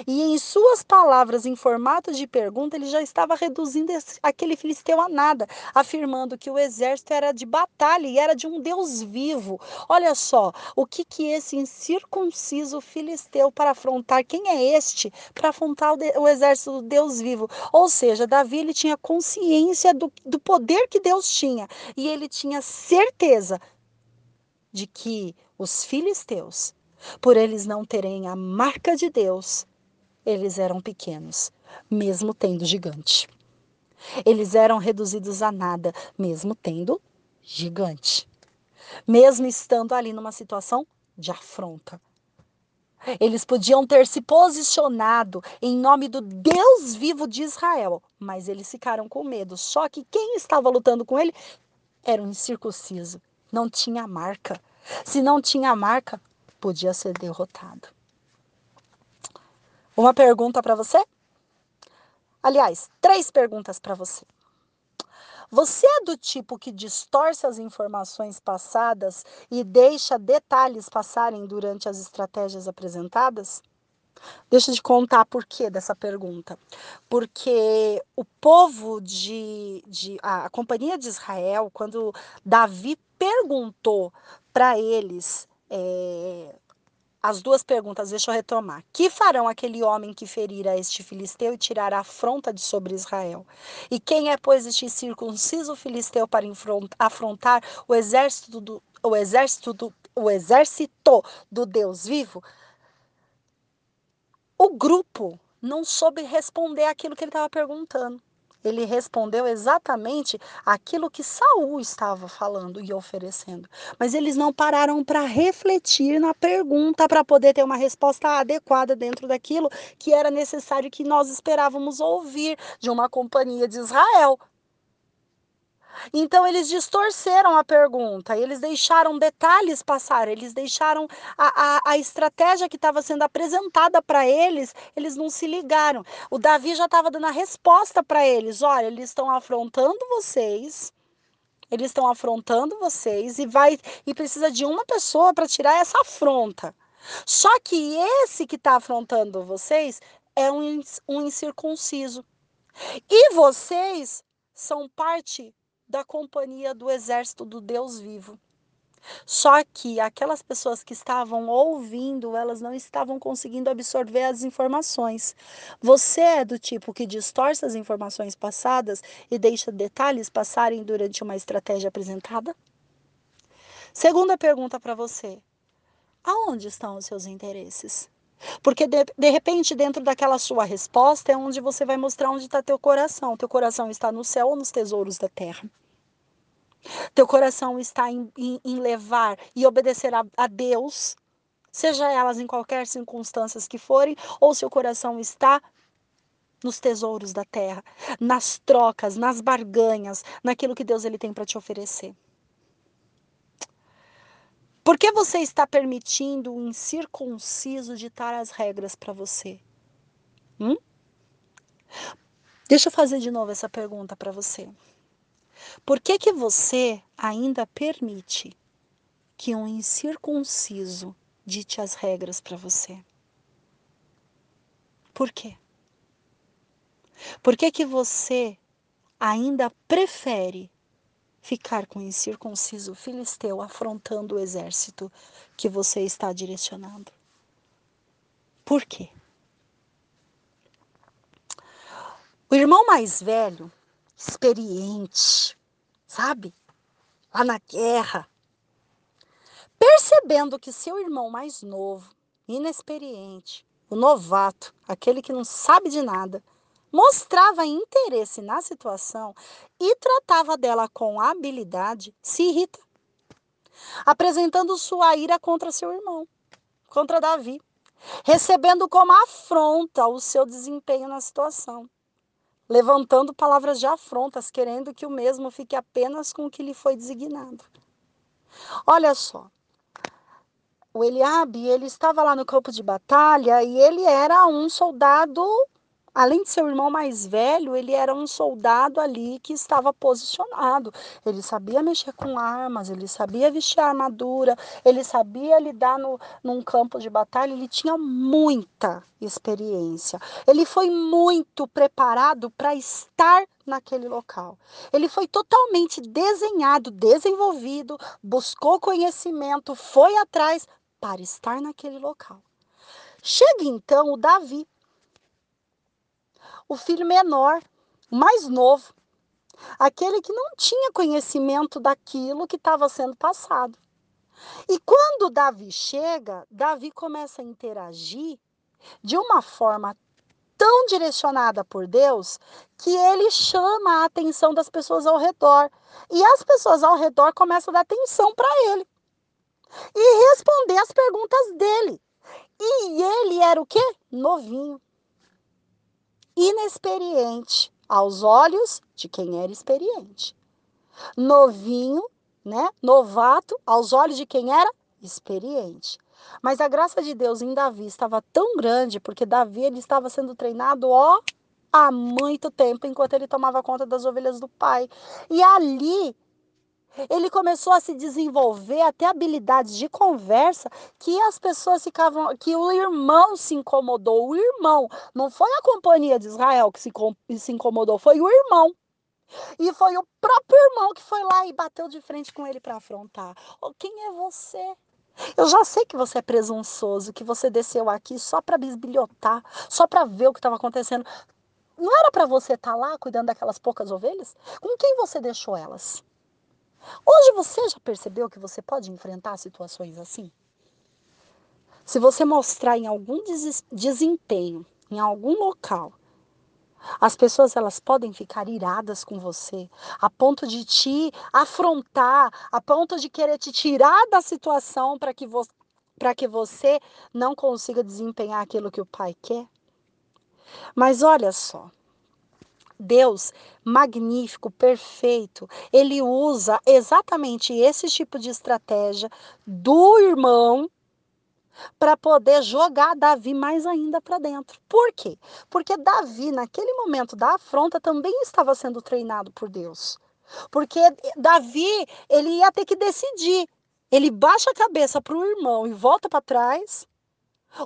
E em suas palavras, em formato de pergunta, ele já estava reduzindo aquele filisteu a nada, afirmando que o exército era de batalha e era de um Deus vivo. Olha só, o que que esse incircunciso filisteu para afrontar? Quem é este para afrontar o, o exército do Deus vivo? Ou seja, Davi ele tinha consciência do, do poder que Deus tinha e ele tinha certeza de que os filisteus, por eles não terem a marca de Deus, eles eram pequenos, mesmo tendo gigante. Eles eram reduzidos a nada, mesmo tendo gigante. Mesmo estando ali numa situação de afronta. Eles podiam ter se posicionado em nome do Deus vivo de Israel, mas eles ficaram com medo. Só que quem estava lutando com ele era um incircunciso, não tinha marca. Se não tinha marca, podia ser derrotado. Uma pergunta para você? Aliás, três perguntas para você. Você é do tipo que distorce as informações passadas e deixa detalhes passarem durante as estratégias apresentadas? Deixa te contar por que dessa pergunta. Porque o povo de, de a, a companhia de Israel, quando Davi perguntou para eles é, as duas perguntas, deixa eu retomar. Que farão aquele homem que ferir a este filisteu e tirar a afronta de sobre Israel? E quem é, pois, este circunciso filisteu para afrontar o exército do, o exército do, o exército do Deus vivo? O grupo não soube responder aquilo que ele estava perguntando ele respondeu exatamente aquilo que Saul estava falando e oferecendo. Mas eles não pararam para refletir na pergunta para poder ter uma resposta adequada dentro daquilo que era necessário que nós esperávamos ouvir de uma companhia de Israel. Então eles distorceram a pergunta, eles deixaram detalhes passar, eles deixaram a, a, a estratégia que estava sendo apresentada para eles, eles não se ligaram. O Davi já estava dando a resposta para eles: olha, eles estão afrontando vocês. Eles estão afrontando vocês e vai e precisa de uma pessoa para tirar essa afronta. Só que esse que está afrontando vocês é um, um incircunciso. E vocês são parte da companhia do exército do Deus vivo. Só que aquelas pessoas que estavam ouvindo, elas não estavam conseguindo absorver as informações. Você é do tipo que distorce as informações passadas e deixa detalhes passarem durante uma estratégia apresentada? Segunda pergunta para você: aonde estão os seus interesses? Porque de, de repente, dentro daquela sua resposta, é onde você vai mostrar onde está teu coração. Teu coração está no céu ou nos tesouros da terra? Teu coração está em, em, em levar e obedecer a, a Deus, seja elas em qualquer circunstâncias que forem, ou seu coração está nos tesouros da terra, nas trocas, nas barganhas, naquilo que Deus ele tem para te oferecer. Por que você está permitindo o incircunciso ditar as regras para você? Hum? Deixa eu fazer de novo essa pergunta para você. Por que, que você ainda permite que um incircunciso dite as regras para você? Por quê? Por que, que você ainda prefere ficar com o incircunciso filisteu afrontando o exército que você está direcionando? Por quê? O irmão mais velho, experiente, sabe? Lá na guerra, percebendo que seu irmão mais novo, inexperiente, o novato, aquele que não sabe de nada, mostrava interesse na situação e tratava dela com habilidade, se irrita, apresentando sua ira contra seu irmão, contra Davi, recebendo como afronta o seu desempenho na situação levantando palavras de afrontas, querendo que o mesmo fique apenas com o que lhe foi designado. Olha só, o Eliabe, ele estava lá no campo de batalha e ele era um soldado além de ser o irmão mais velho, ele era um soldado ali que estava posicionado. Ele sabia mexer com armas, ele sabia vestir armadura, ele sabia lidar no, num campo de batalha, ele tinha muita experiência. Ele foi muito preparado para estar naquele local. Ele foi totalmente desenhado, desenvolvido, buscou conhecimento, foi atrás para estar naquele local. Chega então o Davi, o filho menor, o mais novo, aquele que não tinha conhecimento daquilo que estava sendo passado. E quando Davi chega, Davi começa a interagir de uma forma tão direcionada por Deus que ele chama a atenção das pessoas ao redor. E as pessoas ao redor começam a dar atenção para ele e responder as perguntas dele. E ele era o quê? Novinho inexperiente aos olhos de quem era experiente. Novinho, né? Novato aos olhos de quem era experiente. Mas a graça de Deus em Davi estava tão grande porque Davi ele estava sendo treinado, ó, há muito tempo enquanto ele tomava conta das ovelhas do pai. E ali ele começou a se desenvolver até habilidades de conversa que as pessoas ficavam, que o irmão se incomodou. O irmão, não foi a companhia de Israel que se, se incomodou, foi o irmão. E foi o próprio irmão que foi lá e bateu de frente com ele para afrontar. Oh, quem é você? Eu já sei que você é presunçoso, que você desceu aqui só para bisbilhotar, só para ver o que estava acontecendo. Não era para você estar tá lá cuidando daquelas poucas ovelhas? Com quem você deixou elas? Hoje você já percebeu que você pode enfrentar situações assim? Se você mostrar em algum desempenho, em algum local, as pessoas elas podem ficar iradas com você, a ponto de te afrontar, a ponto de querer te tirar da situação para que, que você não consiga desempenhar aquilo que o pai quer. Mas olha só, Deus magnífico, perfeito, ele usa exatamente esse tipo de estratégia do irmão para poder jogar Davi mais ainda para dentro. Por quê? Porque Davi, naquele momento da afronta, também estava sendo treinado por Deus. Porque Davi, ele ia ter que decidir. Ele baixa a cabeça para o irmão e volta para trás,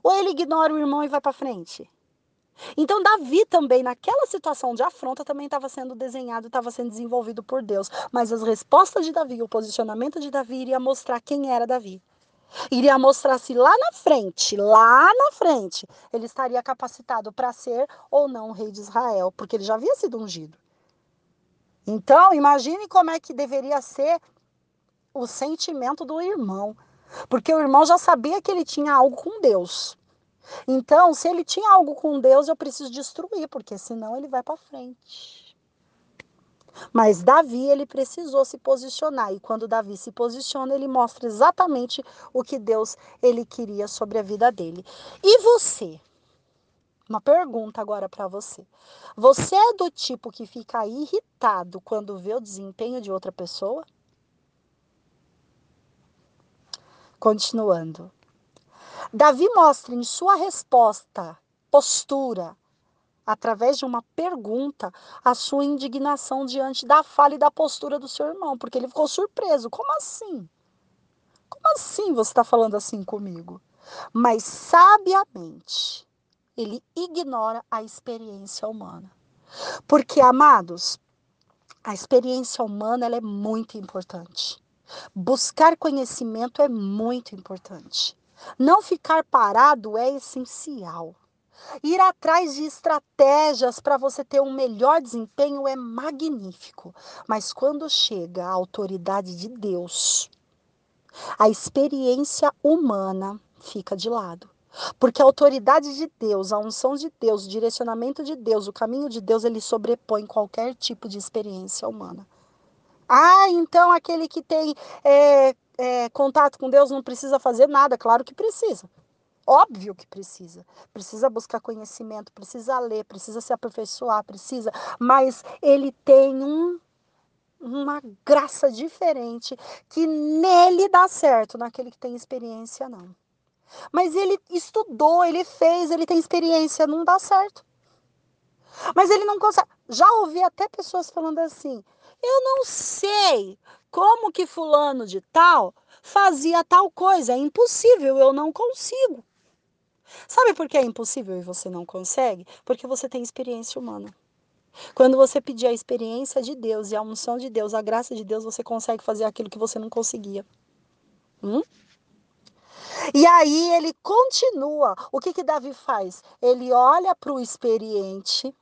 ou ele ignora o irmão e vai para frente? Então, Davi também, naquela situação de afronta, também estava sendo desenhado, estava sendo desenvolvido por Deus. Mas as respostas de Davi, o posicionamento de Davi iria mostrar quem era Davi. Iria mostrar se lá na frente, lá na frente, ele estaria capacitado para ser ou não rei de Israel, porque ele já havia sido ungido. Então, imagine como é que deveria ser o sentimento do irmão. Porque o irmão já sabia que ele tinha algo com Deus. Então, se ele tinha algo com Deus, eu preciso destruir, porque senão ele vai para frente. Mas Davi, ele precisou se posicionar, e quando Davi se posiciona, ele mostra exatamente o que Deus ele queria sobre a vida dele. E você? Uma pergunta agora para você. Você é do tipo que fica irritado quando vê o desempenho de outra pessoa? Continuando. Davi mostra em sua resposta, postura, através de uma pergunta, a sua indignação diante da fala e da postura do seu irmão, porque ele ficou surpreso. Como assim? Como assim você está falando assim comigo? Mas sabiamente, ele ignora a experiência humana. Porque, amados, a experiência humana ela é muito importante. Buscar conhecimento é muito importante. Não ficar parado é essencial. Ir atrás de estratégias para você ter um melhor desempenho é magnífico, mas quando chega a autoridade de Deus, a experiência humana fica de lado. Porque a autoridade de Deus, a unção de Deus, o direcionamento de Deus, o caminho de Deus, ele sobrepõe qualquer tipo de experiência humana. Ah, então aquele que tem é, é, contato com Deus não precisa fazer nada? Claro que precisa. Óbvio que precisa. Precisa buscar conhecimento, precisa ler, precisa se aperfeiçoar, precisa. Mas ele tem um, uma graça diferente que nele dá certo, naquele que tem experiência, não. Mas ele estudou, ele fez, ele tem experiência, não dá certo. Mas ele não consegue. Já ouvi até pessoas falando assim: eu não sei como que fulano de tal fazia tal coisa, é impossível, eu não consigo. Sabe por que é impossível e você não consegue? Porque você tem experiência humana. Quando você pedir a experiência de Deus e a unção de Deus, a graça de Deus, você consegue fazer aquilo que você não conseguia. Hum? E aí ele continua. O que que Davi faz? Ele olha para o experiente,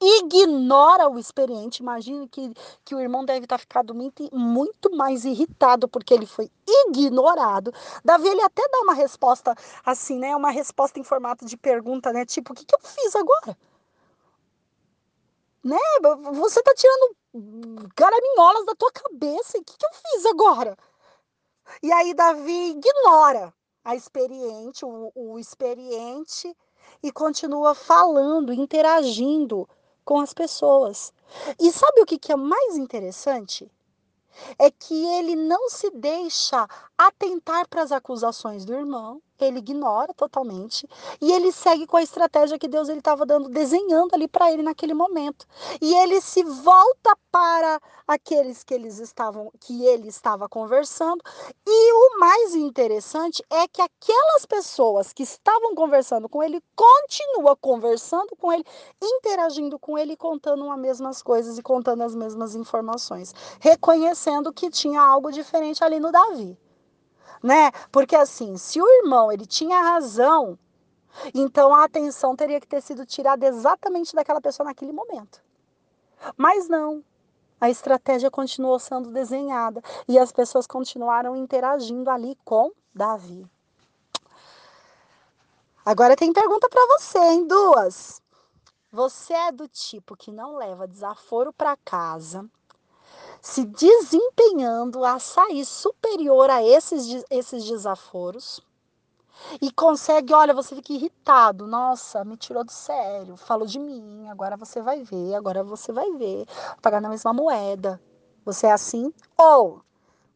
ignora o experiente. Imagine que, que o irmão deve estar ficado muito, muito mais irritado porque ele foi ignorado. Davi ele até dá uma resposta assim, né? Uma resposta em formato de pergunta, né? Tipo, o que, que eu fiz agora? Né? Você tá tirando caraminholas da tua cabeça. O que, que eu fiz agora? E aí Davi ignora a experiente, o, o experiente, e continua falando, interagindo com as pessoas. E sabe o que, é mais interessante? É que ele não se deixa atentar para as acusações do irmão, ele ignora totalmente e ele segue com a estratégia que Deus ele estava dando, desenhando ali para ele naquele momento. E ele se volta para aqueles que eles estavam, que ele estava conversando. E o mais interessante é que aquelas pessoas que estavam conversando com ele continua conversando com ele, interagindo com ele, contando as mesmas coisas e contando as mesmas informações, reconhecendo que tinha algo diferente ali no Davi né? Porque assim, se o irmão ele tinha razão, então a atenção teria que ter sido tirada exatamente daquela pessoa naquele momento. Mas não. A estratégia continuou sendo desenhada e as pessoas continuaram interagindo ali com Davi. Agora tem pergunta para você, hein? Duas. Você é do tipo que não leva desaforo para casa se desempenhando a sair superior a esses, esses desaforos e consegue, olha, você fica irritado, nossa, me tirou do sério, falou de mim, agora você vai ver, agora você vai ver, pagar na mesma moeda. Você é assim? Ou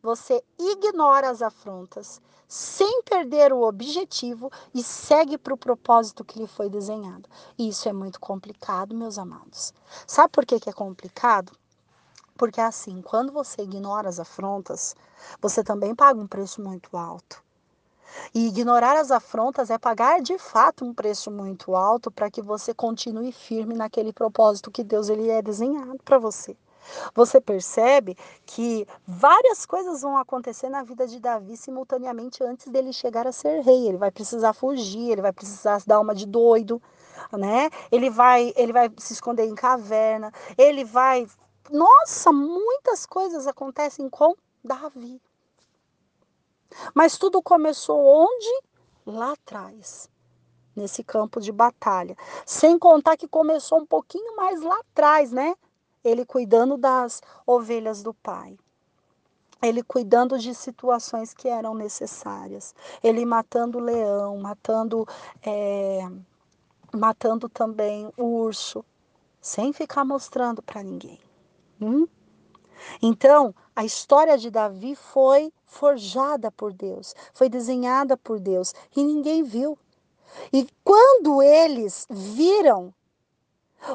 você ignora as afrontas sem perder o objetivo e segue para o propósito que lhe foi desenhado. Isso é muito complicado, meus amados. Sabe por que, que é complicado? Porque assim, quando você ignora as afrontas, você também paga um preço muito alto. E ignorar as afrontas é pagar de fato um preço muito alto para que você continue firme naquele propósito que Deus ele é desenhado para você. Você percebe que várias coisas vão acontecer na vida de Davi simultaneamente antes dele chegar a ser rei. Ele vai precisar fugir, ele vai precisar dar uma de doido, né? Ele vai, ele vai se esconder em caverna, ele vai nossa, muitas coisas acontecem com Davi. Mas tudo começou onde? Lá atrás, nesse campo de batalha. Sem contar que começou um pouquinho mais lá atrás, né? Ele cuidando das ovelhas do pai. Ele cuidando de situações que eram necessárias. Ele matando o leão, matando, é, matando também o urso, sem ficar mostrando para ninguém. Hum? Então, a história de Davi foi forjada por Deus, foi desenhada por Deus e ninguém viu. E quando eles viram,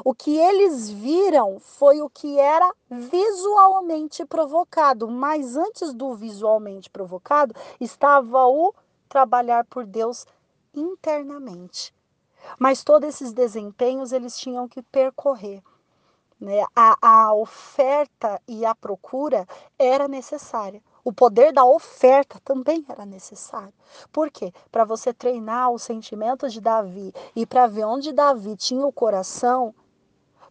o que eles viram foi o que era visualmente provocado, mas antes do visualmente provocado estava o trabalhar por Deus internamente. Mas todos esses desempenhos eles tinham que percorrer. Né? A, a oferta e a procura era necessária. O poder da oferta também era necessário. Por quê? Para você treinar os sentimentos de Davi e para ver onde Davi tinha o coração,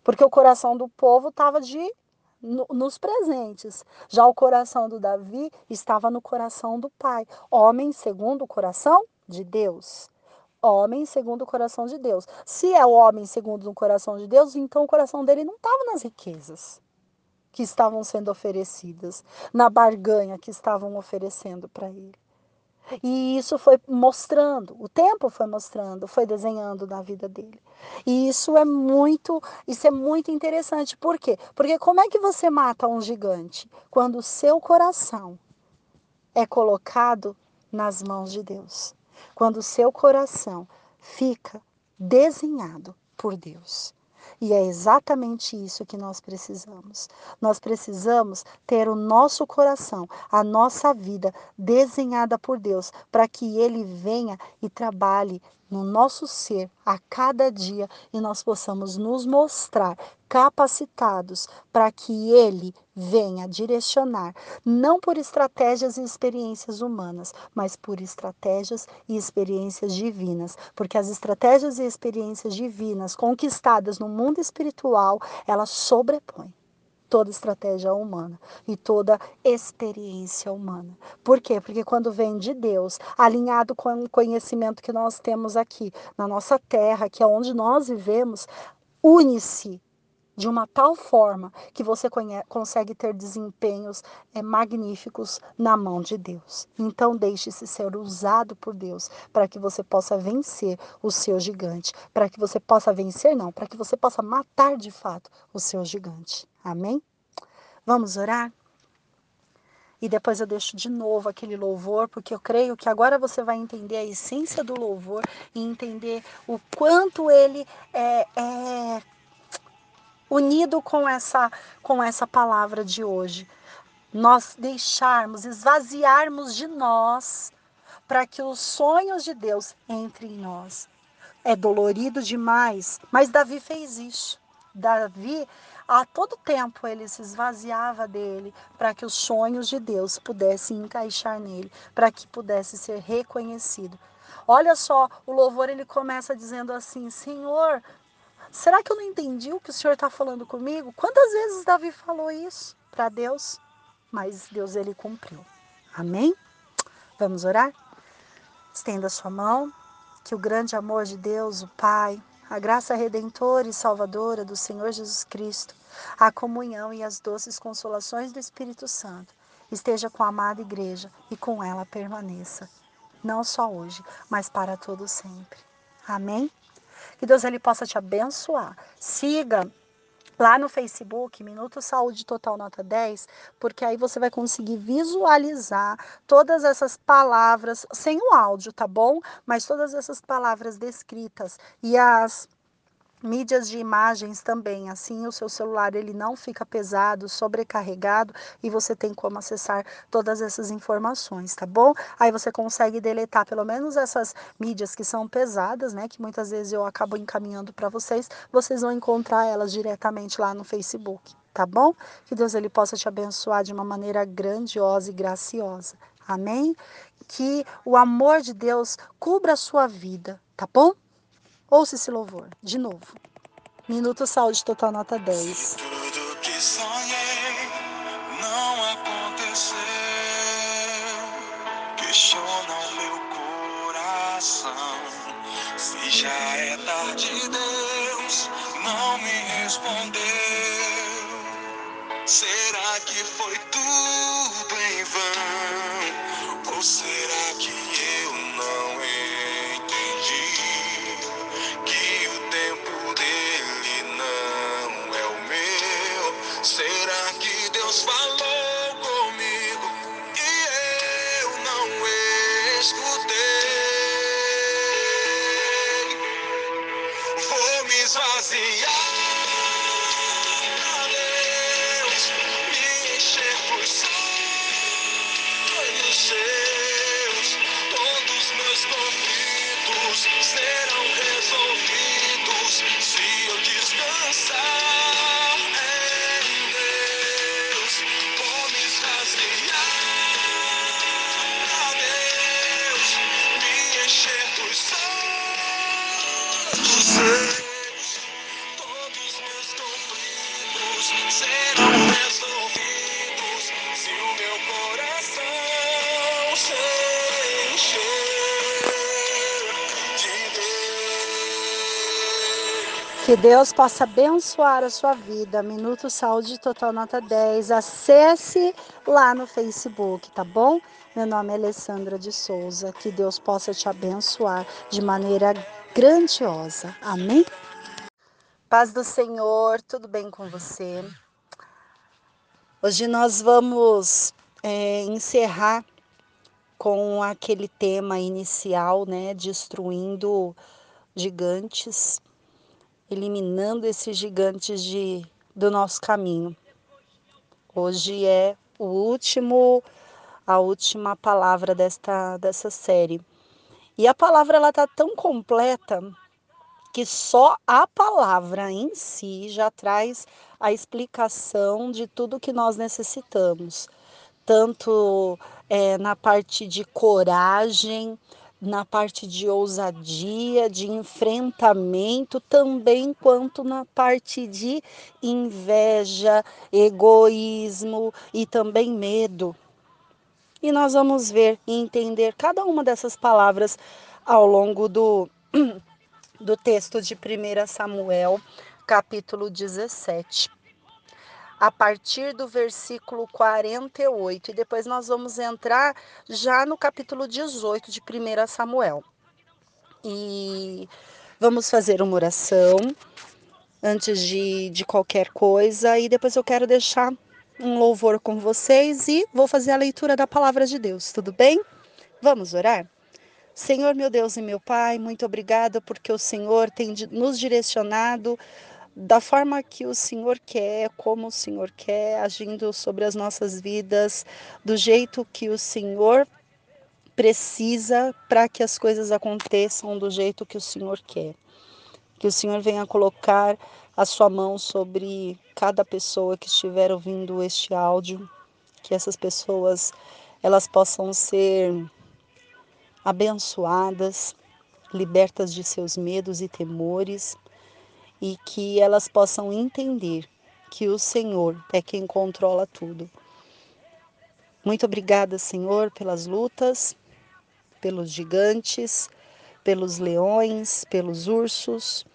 porque o coração do povo estava de no, nos presentes. Já o coração do Davi estava no coração do Pai. Homem segundo o coração de Deus. Homem segundo o coração de Deus. Se é o homem segundo o coração de Deus, então o coração dele não estava nas riquezas que estavam sendo oferecidas, na barganha que estavam oferecendo para ele. E isso foi mostrando, o tempo foi mostrando, foi desenhando na vida dele. E isso é muito, isso é muito interessante. Por quê? Porque como é que você mata um gigante? Quando o seu coração é colocado nas mãos de Deus. Quando o seu coração fica desenhado por Deus. E é exatamente isso que nós precisamos. Nós precisamos ter o nosso coração, a nossa vida desenhada por Deus, para que Ele venha e trabalhe no nosso ser a cada dia e nós possamos nos mostrar capacitados para que Ele venha direcionar, não por estratégias e experiências humanas, mas por estratégias e experiências divinas, porque as estratégias e experiências divinas conquistadas no mundo espiritual, elas sobrepõem toda estratégia humana e toda experiência humana. Por quê? Porque quando vem de Deus, alinhado com o conhecimento que nós temos aqui na nossa terra, que é onde nós vivemos, une-se de uma tal forma que você consegue ter desempenhos é, magníficos na mão de Deus. Então, deixe-se ser usado por Deus para que você possa vencer o seu gigante, para que você possa vencer, não, para que você possa matar de fato o seu gigante. Amém? Vamos orar? E depois eu deixo de novo aquele louvor, porque eu creio que agora você vai entender a essência do louvor e entender o quanto ele é, é unido com essa, com essa palavra de hoje. Nós deixarmos, esvaziarmos de nós para que os sonhos de Deus entrem em nós. É dolorido demais, mas Davi fez isso. Davi, a todo tempo, ele se esvaziava dele para que os sonhos de Deus pudessem encaixar nele, para que pudesse ser reconhecido. Olha só, o louvor ele começa dizendo assim: Senhor, Será que eu não entendi o que o Senhor está falando comigo? Quantas vezes Davi falou isso para Deus? Mas Deus ele cumpriu. Amém? Vamos orar? Estenda sua mão, que o grande amor de Deus, o Pai, a graça redentora e salvadora do Senhor Jesus Cristo, a comunhão e as doces consolações do Espírito Santo esteja com a amada igreja e com ela permaneça, não só hoje, mas para todo sempre. Amém? Que Deus ele possa te abençoar. Siga lá no Facebook, Minuto Saúde Total Nota 10, porque aí você vai conseguir visualizar todas essas palavras, sem o áudio, tá bom? Mas todas essas palavras descritas e as mídias de imagens também, assim o seu celular ele não fica pesado, sobrecarregado e você tem como acessar todas essas informações, tá bom? Aí você consegue deletar pelo menos essas mídias que são pesadas, né, que muitas vezes eu acabo encaminhando para vocês, vocês vão encontrar elas diretamente lá no Facebook, tá bom? Que Deus ele possa te abençoar de uma maneira grandiosa e graciosa. Amém? Que o amor de Deus cubra a sua vida, tá bom? Ouça esse louvor, de novo. Minuto Saúde Total Nota 10. Tudo que sonhei não aconteceu. Questiona o meu coração. Se já é tarde, Deus não me respondeu. Será que foi tudo em vão? Ou será que Que Deus possa abençoar a sua vida. Minuto Saúde Total Nota 10. Acesse lá no Facebook, tá bom? Meu nome é Alessandra de Souza. Que Deus possa te abençoar de maneira grandiosa. Amém? Paz do Senhor, tudo bem com você? Hoje nós vamos é, encerrar com aquele tema inicial, né? Destruindo gigantes eliminando esses gigantes de, do nosso caminho. Hoje é o último, a última palavra desta, dessa série. E a palavra ela tá tão completa que só a palavra em si já traz a explicação de tudo que nós necessitamos, tanto é, na parte de coragem, na parte de ousadia, de enfrentamento, também quanto na parte de inveja, egoísmo e também medo. E nós vamos ver e entender cada uma dessas palavras ao longo do, do texto de 1 Samuel, capítulo 17 a partir do versículo 48 e depois nós vamos entrar já no capítulo 18 de 1 Samuel. E vamos fazer uma oração antes de, de qualquer coisa e depois eu quero deixar um louvor com vocês e vou fazer a leitura da palavra de Deus, tudo bem? Vamos orar? Senhor, meu Deus e meu Pai, muito obrigada porque o Senhor tem nos direcionado da forma que o Senhor quer, como o Senhor quer, agindo sobre as nossas vidas, do jeito que o Senhor precisa para que as coisas aconteçam do jeito que o Senhor quer. Que o Senhor venha colocar a sua mão sobre cada pessoa que estiver ouvindo este áudio, que essas pessoas elas possam ser abençoadas, libertas de seus medos e temores e que elas possam entender que o Senhor é quem controla tudo. Muito obrigada, Senhor, pelas lutas, pelos gigantes, pelos leões, pelos ursos.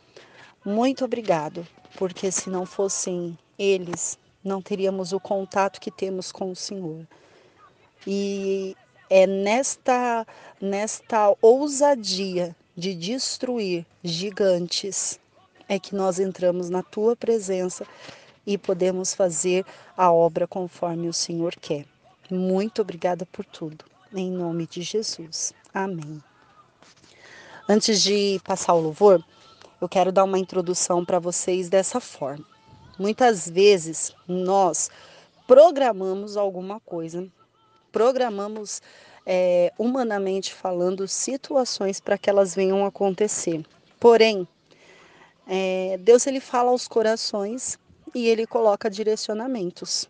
Muito obrigado, porque se não fossem eles, não teríamos o contato que temos com o Senhor. E é nesta nesta ousadia de destruir gigantes é que nós entramos na tua presença e podemos fazer a obra conforme o Senhor quer. Muito obrigada por tudo. Em nome de Jesus. Amém. Antes de passar o louvor, eu quero dar uma introdução para vocês dessa forma. Muitas vezes nós programamos alguma coisa, programamos é, humanamente falando situações para que elas venham acontecer. Porém, é, Deus ele fala aos corações e ele coloca direcionamentos.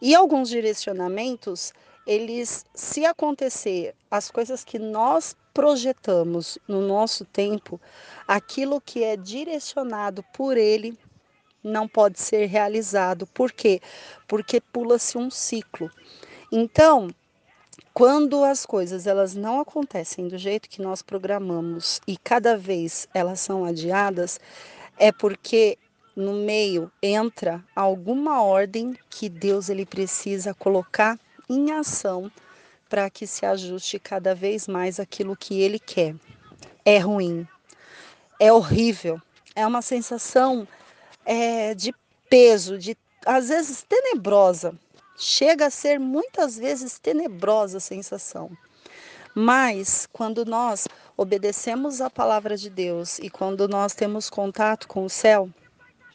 E alguns direcionamentos, eles, se acontecer as coisas que nós projetamos no nosso tempo, aquilo que é direcionado por ele não pode ser realizado. Por quê? Porque pula-se um ciclo. Então, quando as coisas elas não acontecem do jeito que nós programamos e cada vez elas são adiadas, é porque no meio entra alguma ordem que Deus ele precisa colocar em ação para que se ajuste cada vez mais aquilo que ele quer. É ruim, é horrível, é uma sensação é, de peso, de às vezes tenebrosa, Chega a ser muitas vezes tenebrosa a sensação. Mas quando nós obedecemos a palavra de Deus e quando nós temos contato com o céu,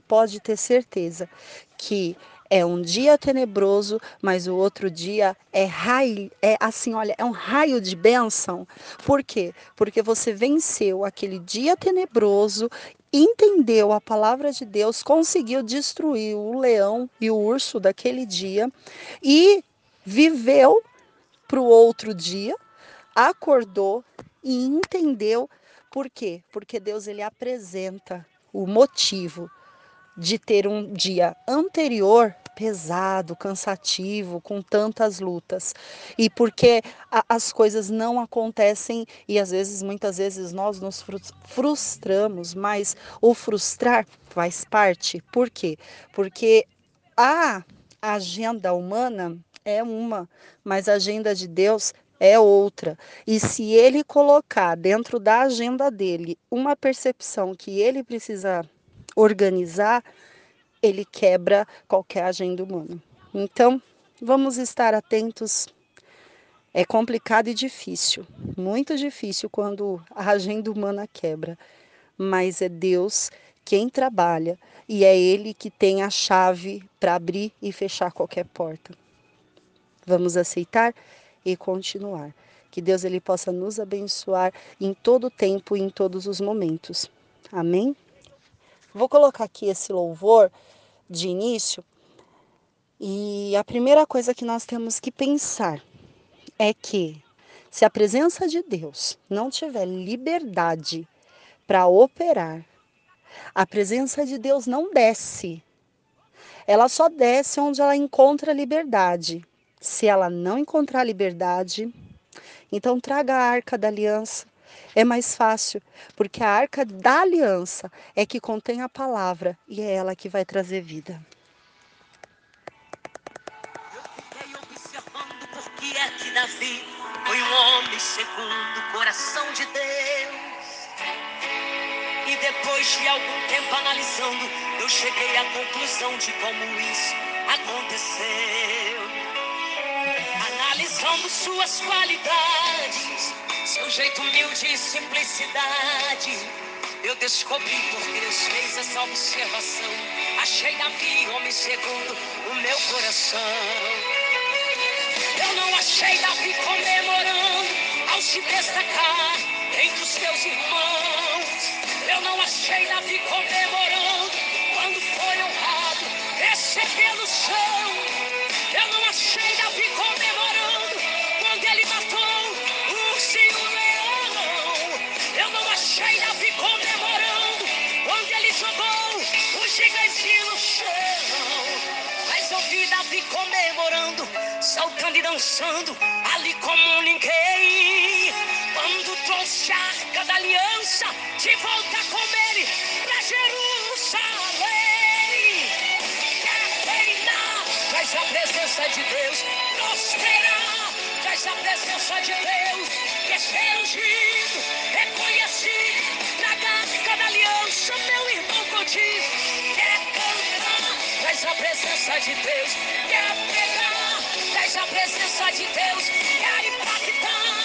pode ter certeza que é um dia tenebroso, mas o outro dia é raio, é assim, olha, é um raio de bênção. Por quê? Porque você venceu aquele dia tenebroso entendeu a palavra de Deus, conseguiu destruir o leão e o urso daquele dia e viveu para o outro dia, acordou e entendeu por quê? Porque Deus ele apresenta o motivo de ter um dia anterior pesado, cansativo, com tantas lutas. E porque a, as coisas não acontecem e às vezes, muitas vezes, nós nos frustramos, mas o frustrar faz parte. Por quê? Porque a agenda humana é uma, mas a agenda de Deus é outra. E se ele colocar dentro da agenda dele uma percepção que ele precisa organizar, ele quebra qualquer agenda humana. Então, vamos estar atentos. É complicado e difícil, muito difícil quando a agenda humana quebra, mas é Deus quem trabalha e é Ele que tem a chave para abrir e fechar qualquer porta. Vamos aceitar e continuar. Que Deus ele possa nos abençoar em todo o tempo e em todos os momentos. Amém? Vou colocar aqui esse louvor de início. E a primeira coisa que nós temos que pensar é que se a presença de Deus não tiver liberdade para operar, a presença de Deus não desce. Ela só desce onde ela encontra liberdade. Se ela não encontrar liberdade, então traga a arca da aliança. É mais fácil, porque a arca da aliança é que contém a palavra e é ela que vai trazer vida. Eu fiquei observando porque é que Davi foi um homem segundo o coração de Deus. E depois de algum tempo analisando, eu cheguei à conclusão de como isso aconteceu. Analisando suas qualidades seu jeito humilde e simplicidade. Eu descobri porque Deus fez essa observação. Achei Davi, homem segundo o meu coração. Eu não achei Davi comemorando ao se destacar entre os seus irmãos. Eu não achei Davi comemorando quando foi honrado, recebendo chão. Eu não achei Davi comemorando jogou o gigante no chão. Mas ouvi Davi comemorando, saltando e dançando ali como ninguém. Quando trouxe a arca da aliança de volta com ele pra Jerusalém. Quer reinar, traz a presença de Deus, prosperar, traz a presença de Deus, quer ser ungido, reconhecido da aliança, meu irmão Quer cantar, traz a presença de Deus. Quer pegar, traz a presença de Deus. Quer impactar,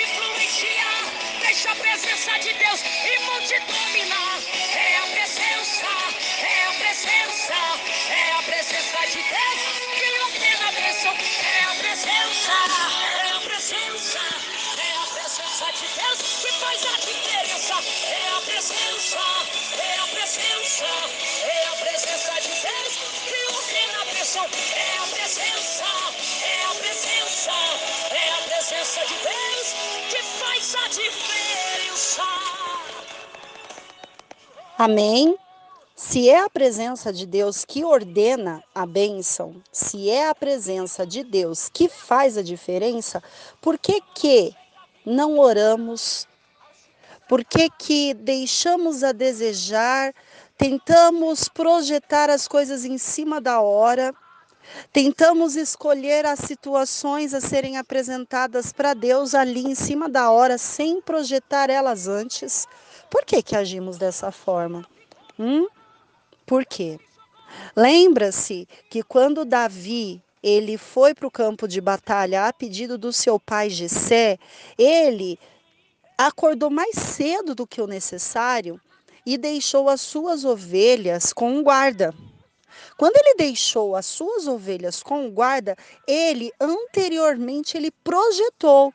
influenciar, deixa a presença de Deus e vão te dominar. É a presença, é a presença, é a presença de Deus que ordena a bênção. É a presença, é a presença, é a presença de Deus que faz a diferença. É a presença, é a presença, é a presença de Deus que ordena a pressão. É a presença, é a presença, é a presença de Deus que faz a diferença. Amém. Se é a presença de Deus que ordena a bênção, se é a presença de Deus que faz a diferença, por que que não oramos por que, que deixamos a desejar, tentamos projetar as coisas em cima da hora, tentamos escolher as situações a serem apresentadas para Deus ali em cima da hora, sem projetar elas antes? Por que, que agimos dessa forma? Hum? Por quê? Lembra-se que quando Davi ele foi para o campo de batalha a pedido do seu pai Jessé, ele acordou mais cedo do que o necessário e deixou as suas ovelhas com um guarda. Quando ele deixou as suas ovelhas com o guarda, ele anteriormente ele projetou.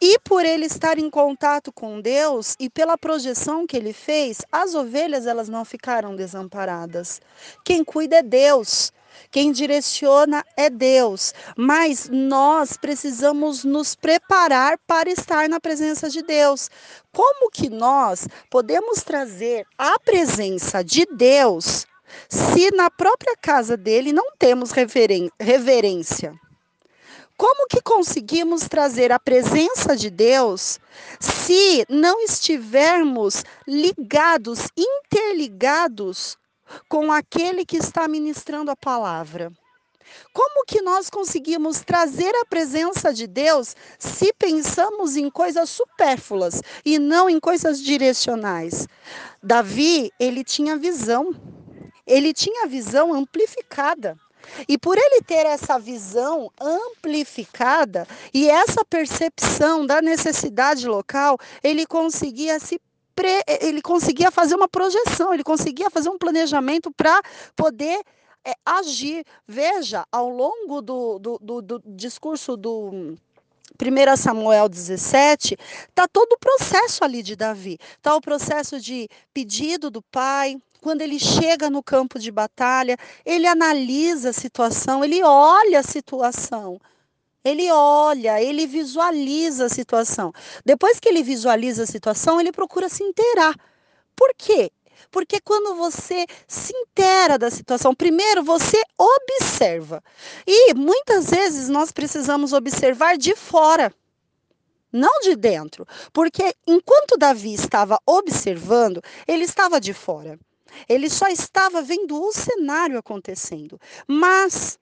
E por ele estar em contato com Deus e pela projeção que ele fez, as ovelhas elas não ficaram desamparadas. Quem cuida é Deus. Quem direciona é Deus, mas nós precisamos nos preparar para estar na presença de Deus. Como que nós podemos trazer a presença de Deus se na própria casa dele não temos reverência? Como que conseguimos trazer a presença de Deus se não estivermos ligados, interligados com aquele que está ministrando a palavra? Como que nós conseguimos trazer a presença de Deus se pensamos em coisas supérfluas e não em coisas direcionais? Davi, ele tinha visão. Ele tinha visão amplificada. E por ele ter essa visão amplificada e essa percepção da necessidade local, ele conseguia se ele conseguia fazer uma projeção, ele conseguia fazer um planejamento para poder é, agir. Veja, ao longo do, do, do, do discurso do 1 Samuel 17, está todo o processo ali de Davi. Está o processo de pedido do pai, quando ele chega no campo de batalha, ele analisa a situação, ele olha a situação. Ele olha, ele visualiza a situação. Depois que ele visualiza a situação, ele procura se inteirar. Por quê? Porque quando você se inteira da situação, primeiro você observa. E muitas vezes nós precisamos observar de fora, não de dentro. Porque enquanto Davi estava observando, ele estava de fora. Ele só estava vendo o cenário acontecendo. Mas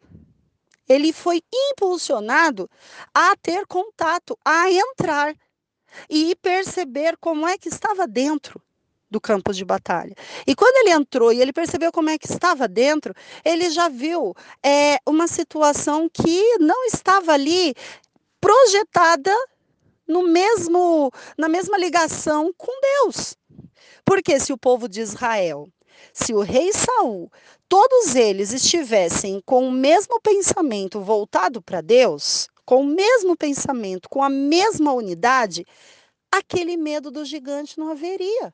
ele foi impulsionado a ter contato, a entrar e perceber como é que estava dentro do campo de batalha. E quando ele entrou e ele percebeu como é que estava dentro, ele já viu é, uma situação que não estava ali projetada no mesmo na mesma ligação com Deus. Porque se o povo de Israel se o rei Saul, todos eles estivessem com o mesmo pensamento voltado para Deus, com o mesmo pensamento, com a mesma unidade, aquele medo do gigante não haveria.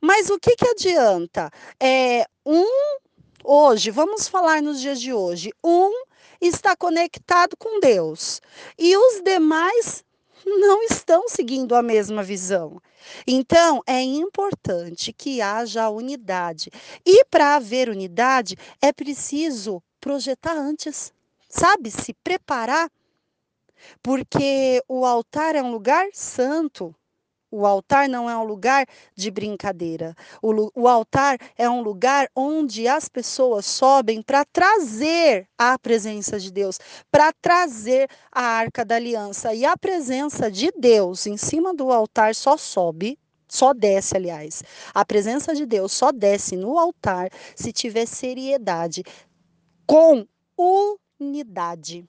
Mas o que, que adianta? É, um, hoje, vamos falar nos dias de hoje, um está conectado com Deus e os demais não estão seguindo a mesma visão. Então, é importante que haja unidade. E para haver unidade, é preciso projetar antes, sabe? Se preparar. Porque o altar é um lugar santo. O altar não é um lugar de brincadeira. O, o altar é um lugar onde as pessoas sobem para trazer a presença de Deus, para trazer a arca da aliança. E a presença de Deus em cima do altar só sobe só desce, aliás. A presença de Deus só desce no altar se tiver seriedade, com unidade.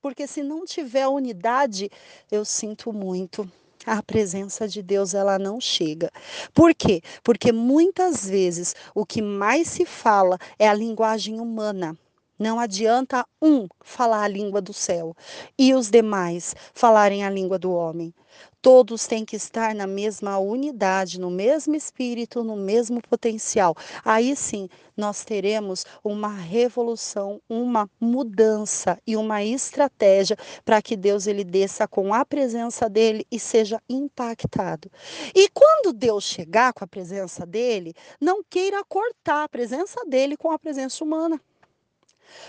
Porque se não tiver unidade, eu sinto muito a presença de Deus ela não chega. Por quê? Porque muitas vezes o que mais se fala é a linguagem humana. Não adianta um falar a língua do céu e os demais falarem a língua do homem. Todos têm que estar na mesma unidade, no mesmo espírito, no mesmo potencial. Aí sim nós teremos uma revolução, uma mudança e uma estratégia para que Deus ele desça com a presença dele e seja impactado. E quando Deus chegar com a presença dele, não queira cortar a presença dele com a presença humana.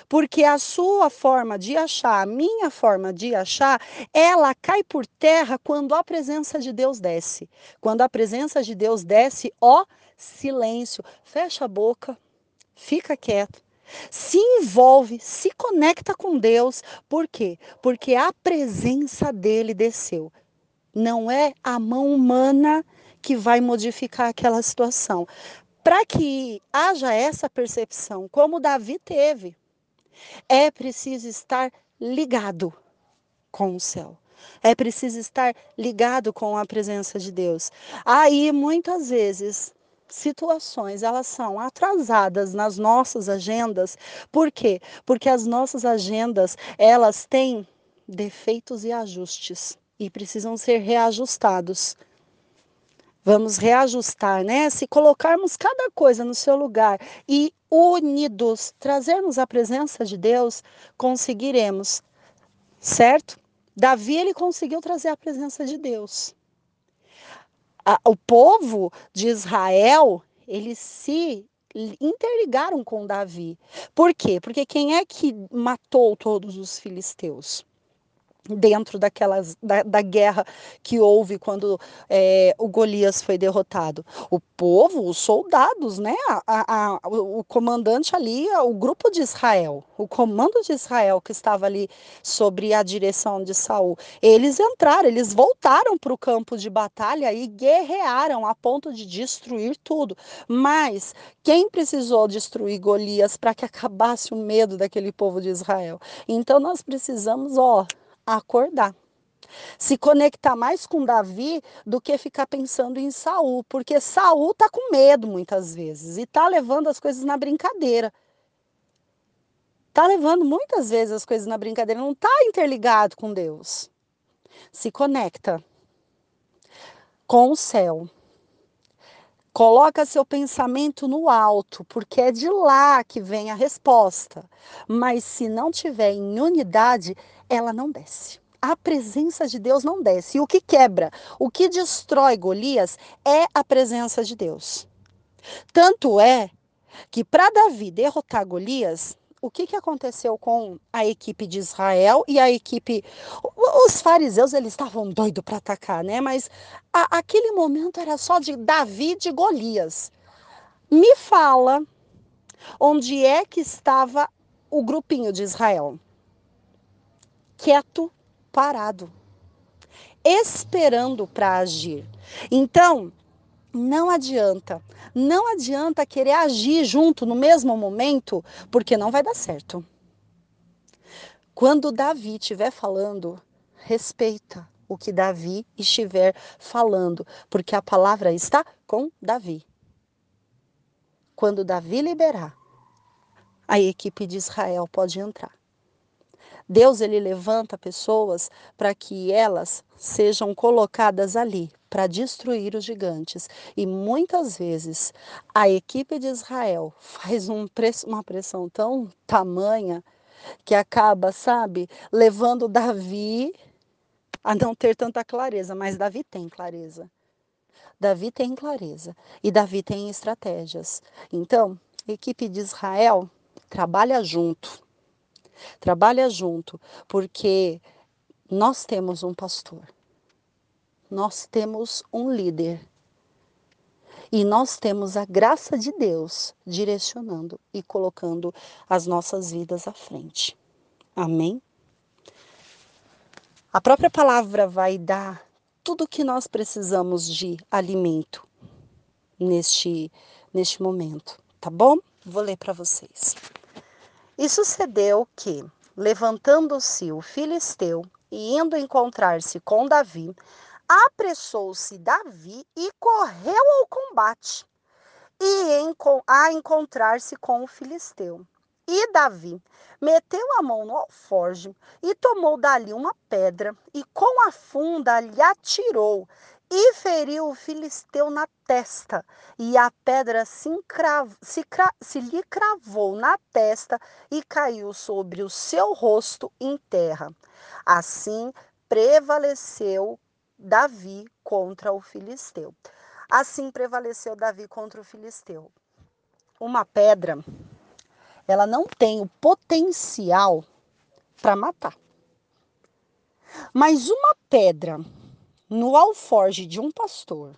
Porque a sua forma de achar, a minha forma de achar, ela cai por terra quando a presença de Deus desce. Quando a presença de Deus desce, ó, silêncio, fecha a boca, fica quieto. Se envolve, se conecta com Deus. Por quê? Porque a presença dele desceu. Não é a mão humana que vai modificar aquela situação. Para que haja essa percepção, como Davi teve, é preciso estar ligado com o céu. É preciso estar ligado com a presença de Deus. Aí, muitas vezes, situações elas são atrasadas nas nossas agendas. Por quê? Porque as nossas agendas, elas têm defeitos e ajustes e precisam ser reajustados. Vamos reajustar, né? Se colocarmos cada coisa no seu lugar e unidos trazermos a presença de Deus, conseguiremos, certo? Davi ele conseguiu trazer a presença de Deus. O povo de Israel ele se interligaram com Davi. Por quê? Porque quem é que matou todos os filisteus? Dentro daquelas da, da, guerra que houve quando é, o Golias foi derrotado. O povo, os soldados, né? A, a, o comandante ali, o grupo de Israel, o comando de Israel que estava ali sobre a direção de Saul, eles entraram, eles voltaram para o campo de batalha e guerrearam a ponto de destruir tudo. Mas quem precisou destruir Golias para que acabasse o medo daquele povo de Israel? Então nós precisamos, ó, acordar. Se conectar mais com Davi do que ficar pensando em Saul, porque Saul tá com medo muitas vezes e tá levando as coisas na brincadeira. Tá levando muitas vezes as coisas na brincadeira, não tá interligado com Deus. Se conecta com o céu. Coloca seu pensamento no alto, porque é de lá que vem a resposta. Mas se não tiver em unidade, ela não desce. A presença de Deus não desce. E o que quebra, o que destrói Golias é a presença de Deus. Tanto é que para Davi derrotar Golias, o que, que aconteceu com a equipe de Israel e a equipe. Os fariseus eles estavam doidos para atacar, né? Mas a, aquele momento era só de Davi de Golias. Me fala onde é que estava o grupinho de Israel quieto, parado, esperando para agir. Então, não adianta, não adianta querer agir junto no mesmo momento, porque não vai dar certo. Quando Davi estiver falando, respeita o que Davi estiver falando, porque a palavra está com Davi. Quando Davi liberar, a equipe de Israel pode entrar. Deus ele levanta pessoas para que elas sejam colocadas ali para destruir os gigantes. E muitas vezes a equipe de Israel faz um uma pressão tão tamanha que acaba, sabe, levando Davi a não ter tanta clareza, mas Davi tem clareza. Davi tem clareza e Davi tem estratégias. Então, equipe de Israel trabalha junto Trabalha junto, porque nós temos um pastor. Nós temos um líder. E nós temos a graça de Deus direcionando e colocando as nossas vidas à frente. Amém? A própria palavra vai dar tudo o que nós precisamos de alimento neste, neste momento, tá bom? Vou ler para vocês. E sucedeu que, levantando-se o filisteu e indo encontrar-se com Davi, apressou-se Davi e correu ao combate, e a encontrar-se com o filisteu. E Davi meteu a mão no alforge e tomou dali uma pedra e com a funda lhe atirou e feriu o filisteu na testa, e a pedra se, se, cra, se, lhe cravou na testa e caiu sobre o seu rosto em terra. Assim prevaleceu Davi contra o filisteu. Assim prevaleceu Davi contra o filisteu. Uma pedra, ela não tem o potencial para matar. Mas uma pedra no alforge de um pastor,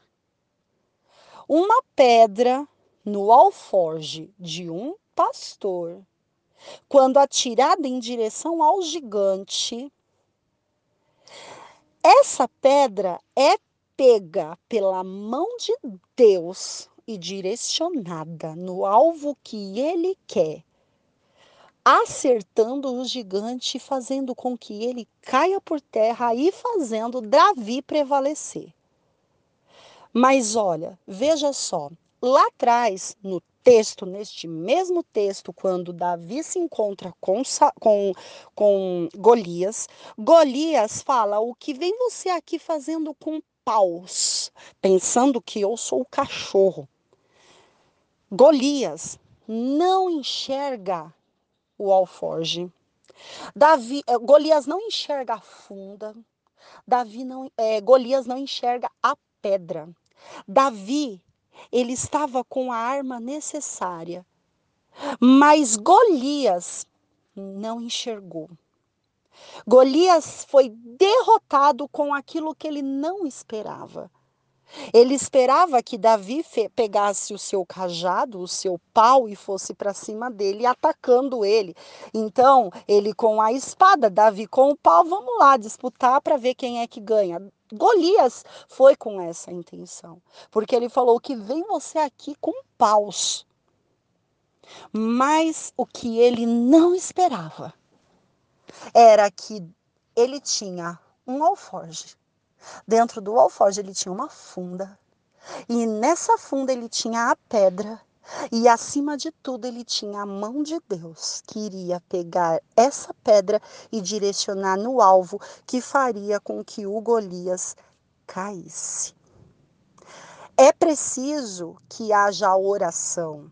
uma pedra no alforge de um pastor, quando atirada em direção ao gigante, essa pedra é pega pela mão de Deus e direcionada no alvo que ele quer acertando o gigante, fazendo com que ele caia por terra e fazendo Davi prevalecer. Mas olha, veja só, lá atrás, no texto, neste mesmo texto, quando Davi se encontra com, com, com Golias, Golias fala: O que vem você aqui fazendo com paus? Pensando que eu sou o cachorro. Golias não enxerga o alforge. Davi, eh, Golias não enxerga a funda. Davi não, é, Golias não enxerga a pedra. Davi, ele estava com a arma necessária. Mas Golias não enxergou. Golias foi derrotado com aquilo que ele não esperava. Ele esperava que Davi pegasse o seu cajado, o seu pau e fosse para cima dele, atacando ele. Então, ele com a espada, Davi com o pau, vamos lá disputar para ver quem é que ganha. Golias foi com essa intenção, porque ele falou que vem você aqui com paus. Mas o que ele não esperava era que ele tinha um alforge. Dentro do alforge ele tinha uma funda. E nessa funda ele tinha a pedra. E acima de tudo ele tinha a mão de Deus, que iria pegar essa pedra e direcionar no alvo que faria com que o Golias caísse. É preciso que haja oração.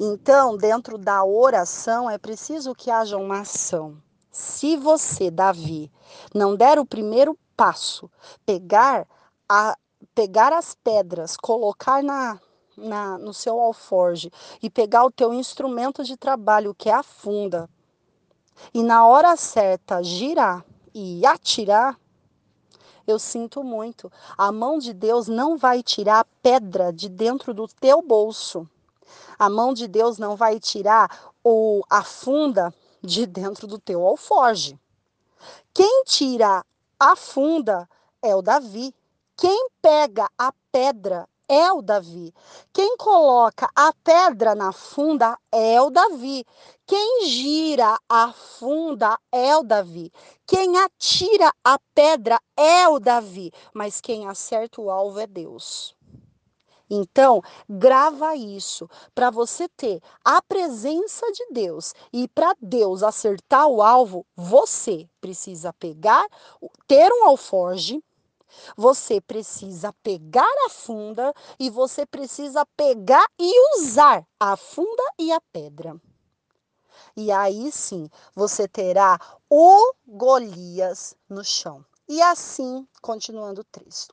Então, dentro da oração, é preciso que haja uma ação. Se você, Davi, não der o primeiro passo, pegar, a, pegar as pedras, colocar na, na, no seu alforge e pegar o teu instrumento de trabalho, que é a funda, e na hora certa girar e atirar, eu sinto muito. A mão de Deus não vai tirar a pedra de dentro do teu bolso. A mão de Deus não vai tirar o, a funda de dentro do teu alforge. Quem tira a funda é o Davi. Quem pega a pedra é o Davi. Quem coloca a pedra na funda é o Davi. Quem gira a funda é o Davi. Quem atira a pedra é o Davi. Mas quem acerta o alvo é Deus. Então, grava isso para você ter a presença de Deus e para Deus acertar o alvo, você precisa pegar, ter um alforge, você precisa pegar a funda e você precisa pegar e usar a funda e a pedra. E aí sim, você terá o Golias no chão. E assim, continuando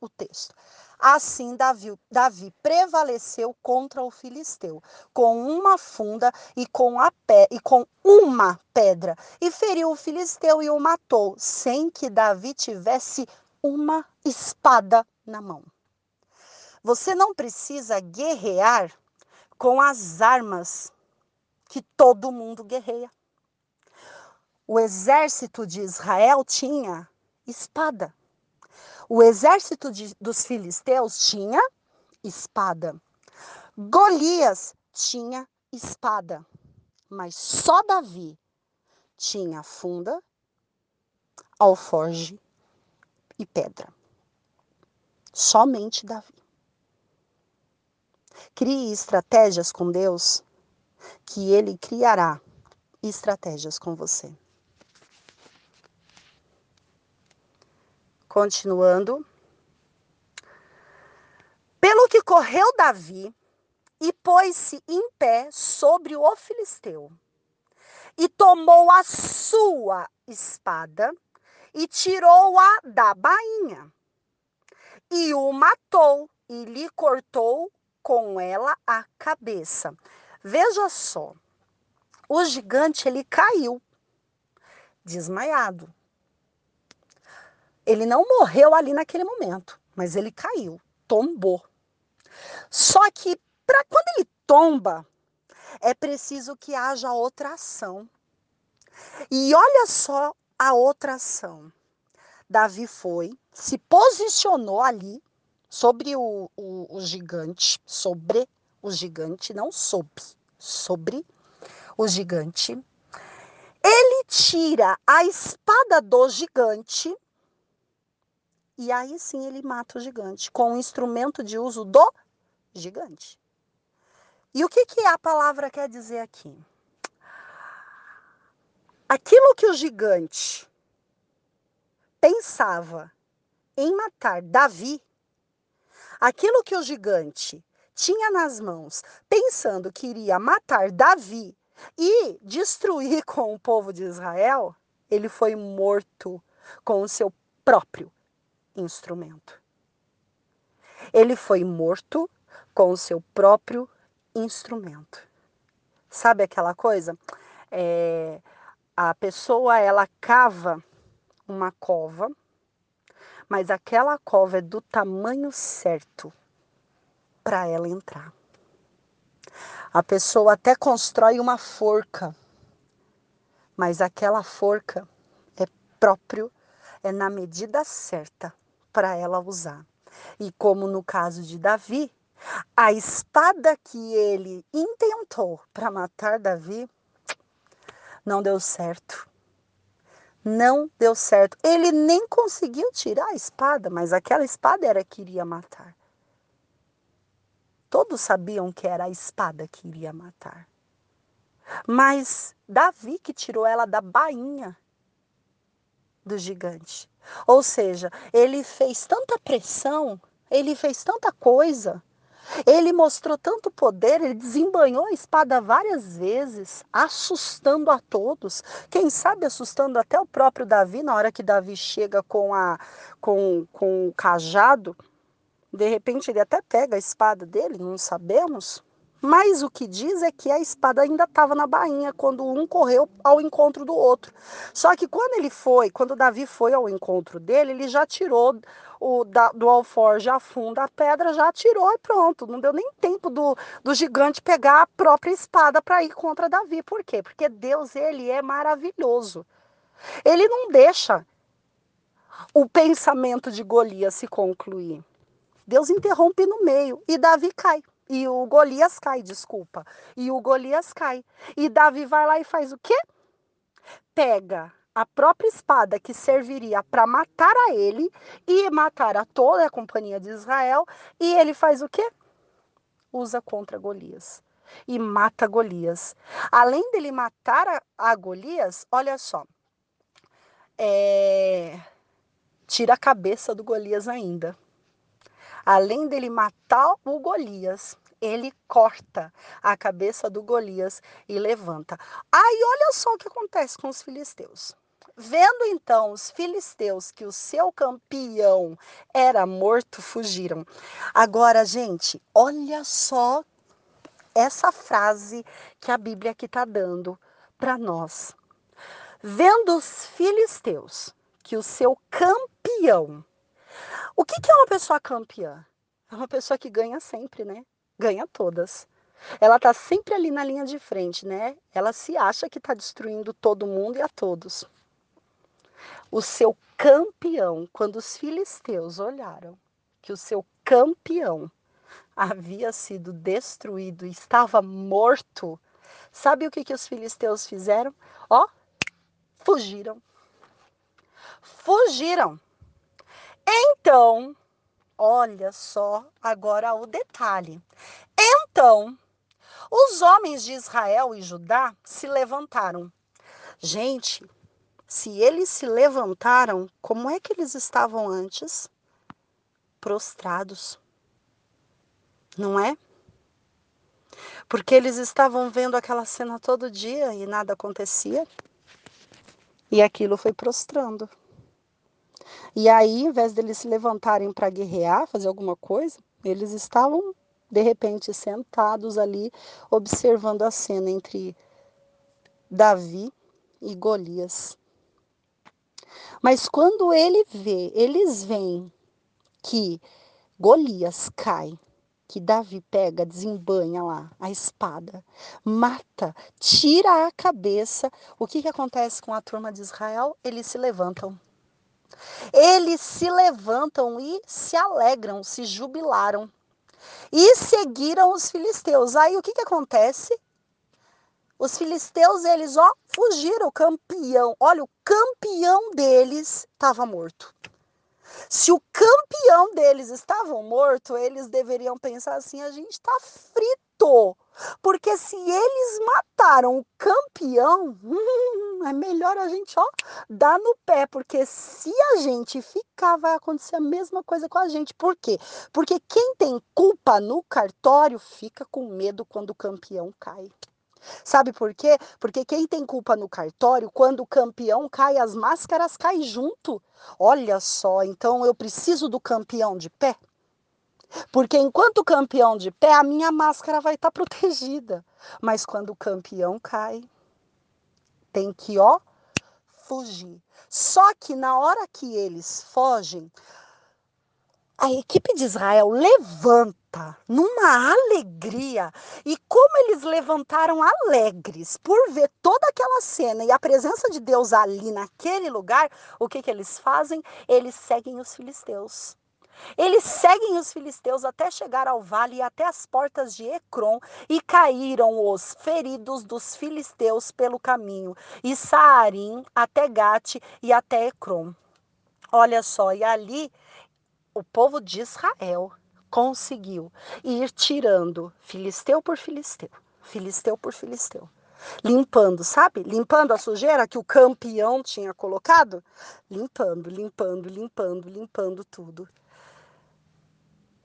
o texto. Assim, Davi, Davi prevaleceu contra o filisteu, com uma funda e com, a pé, e com uma pedra, e feriu o filisteu e o matou, sem que Davi tivesse uma espada na mão. Você não precisa guerrear com as armas que todo mundo guerreia. O exército de Israel tinha espada. O exército de, dos filisteus tinha espada. Golias tinha espada. Mas só Davi tinha funda, alforge e pedra. Somente Davi. Crie estratégias com Deus, que Ele criará estratégias com você. Continuando. Pelo que correu Davi e pôs-se em pé sobre o filisteu, e tomou a sua espada e tirou-a da bainha, e o matou e lhe cortou com ela a cabeça. Veja só, o gigante ele caiu desmaiado. Ele não morreu ali naquele momento, mas ele caiu, tombou. Só que para quando ele tomba, é preciso que haja outra ação. E olha só a outra ação. Davi foi, se posicionou ali sobre o, o, o gigante, sobre o gigante, não sob, sobre o gigante. Ele tira a espada do gigante e aí sim ele mata o gigante com o instrumento de uso do gigante. E o que, que a palavra quer dizer aqui? Aquilo que o gigante pensava em matar Davi, aquilo que o gigante tinha nas mãos, pensando que iria matar Davi e destruir com o povo de Israel, ele foi morto com o seu próprio instrumento. Ele foi morto com o seu próprio instrumento. Sabe aquela coisa? É, a pessoa ela cava uma cova, mas aquela cova é do tamanho certo para ela entrar. A pessoa até constrói uma forca, mas aquela forca é próprio, é na medida certa para ela usar. E como no caso de Davi, a espada que ele intentou para matar Davi não deu certo. Não deu certo. Ele nem conseguiu tirar a espada, mas aquela espada era que iria matar. Todos sabiam que era a espada que iria matar. Mas Davi que tirou ela da bainha do gigante. Ou seja, ele fez tanta pressão, ele fez tanta coisa, ele mostrou tanto poder, ele desembanhou a espada várias vezes, assustando a todos. Quem sabe assustando até o próprio Davi, na hora que Davi chega com, a, com, com o cajado. De repente ele até pega a espada dele, não sabemos. Mas o que diz é que a espada ainda estava na bainha quando um correu ao encontro do outro. Só que quando ele foi, quando Davi foi ao encontro dele, ele já tirou o da, do alforje a fundo a pedra, já tirou e pronto. Não deu nem tempo do, do gigante pegar a própria espada para ir contra Davi. Por quê? Porque Deus, ele é maravilhoso. Ele não deixa o pensamento de Golias se concluir. Deus interrompe no meio e Davi cai. E o Golias cai, desculpa. E o Golias cai. E Davi vai lá e faz o quê? Pega a própria espada que serviria para matar a ele e matar a toda a companhia de Israel. E ele faz o quê? Usa contra Golias. E mata Golias. Além dele matar a, a Golias, olha só. É, tira a cabeça do Golias ainda além dele matar o Golias, ele corta a cabeça do Golias e levanta. Aí olha só o que acontece com os filisteus. Vendo então os filisteus que o seu campeão era morto, fugiram. Agora, gente, olha só essa frase que a Bíblia aqui está dando para nós. Vendo os filisteus que o seu campeão o que, que é uma pessoa campeã? É uma pessoa que ganha sempre, né? Ganha todas. Ela tá sempre ali na linha de frente, né? Ela se acha que está destruindo todo mundo e a todos. O seu campeão, quando os filisteus olharam que o seu campeão havia sido destruído e estava morto, sabe o que, que os filisteus fizeram? Ó, fugiram. Fugiram. Então, olha só agora o detalhe. Então, os homens de Israel e Judá se levantaram. Gente, se eles se levantaram, como é que eles estavam antes? Prostrados. Não é? Porque eles estavam vendo aquela cena todo dia e nada acontecia. E aquilo foi prostrando. E aí, em vez deles se levantarem para guerrear, fazer alguma coisa, eles estavam de repente sentados ali observando a cena entre Davi e Golias. Mas quando ele vê, eles veem que Golias cai, que Davi pega, desembanha lá a espada, mata, tira a cabeça, o que, que acontece com a turma de Israel? Eles se levantam. Eles se levantam e se alegram, se jubilaram. E seguiram os filisteus. Aí o que, que acontece? Os filisteus, eles, ó, fugiram. O campeão, olha, o campeão deles estava morto. Se o campeão deles estava morto, eles deveriam pensar assim: a gente está frito. Porque se eles mataram o campeão, é melhor a gente ó, dar no pé. Porque se a gente ficar, vai acontecer a mesma coisa com a gente. Por quê? Porque quem tem culpa no cartório fica com medo quando o campeão cai. Sabe por quê? Porque quem tem culpa no cartório, quando o campeão cai, as máscaras caem junto. Olha só, então eu preciso do campeão de pé. Porque enquanto campeão de pé, a minha máscara vai estar tá protegida. Mas quando o campeão cai, tem que, ó, fugir. Só que na hora que eles fogem, a equipe de Israel levanta numa alegria. E como eles levantaram alegres por ver toda aquela cena e a presença de Deus ali naquele lugar, o que, que eles fazem? Eles seguem os filisteus. Eles seguem os filisteus até chegar ao vale e até as portas de Ecrom, e caíram os feridos dos filisteus pelo caminho, e Saarim até Gate e até Ecrom. Olha só, e ali o povo de Israel conseguiu ir tirando filisteu por filisteu, filisteu por filisteu, limpando, sabe? Limpando a sujeira que o campeão tinha colocado, limpando, limpando, limpando, limpando tudo.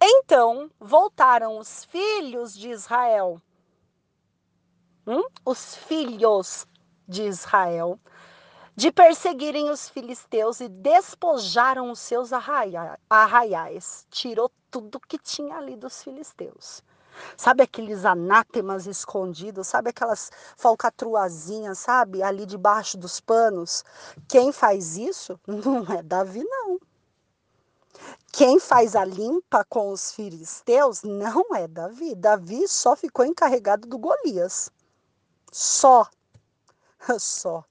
Então voltaram os filhos de Israel, hum? os filhos de Israel, de perseguirem os filisteus e despojaram os seus arraiais. Tirou tudo que tinha ali dos filisteus. Sabe aqueles anátemas escondidos, sabe aquelas falcatruazinhas, sabe, ali debaixo dos panos? Quem faz isso não é Davi, não. Quem faz a limpa com os filisteus não é Davi. Davi só ficou encarregado do Golias. Só. Só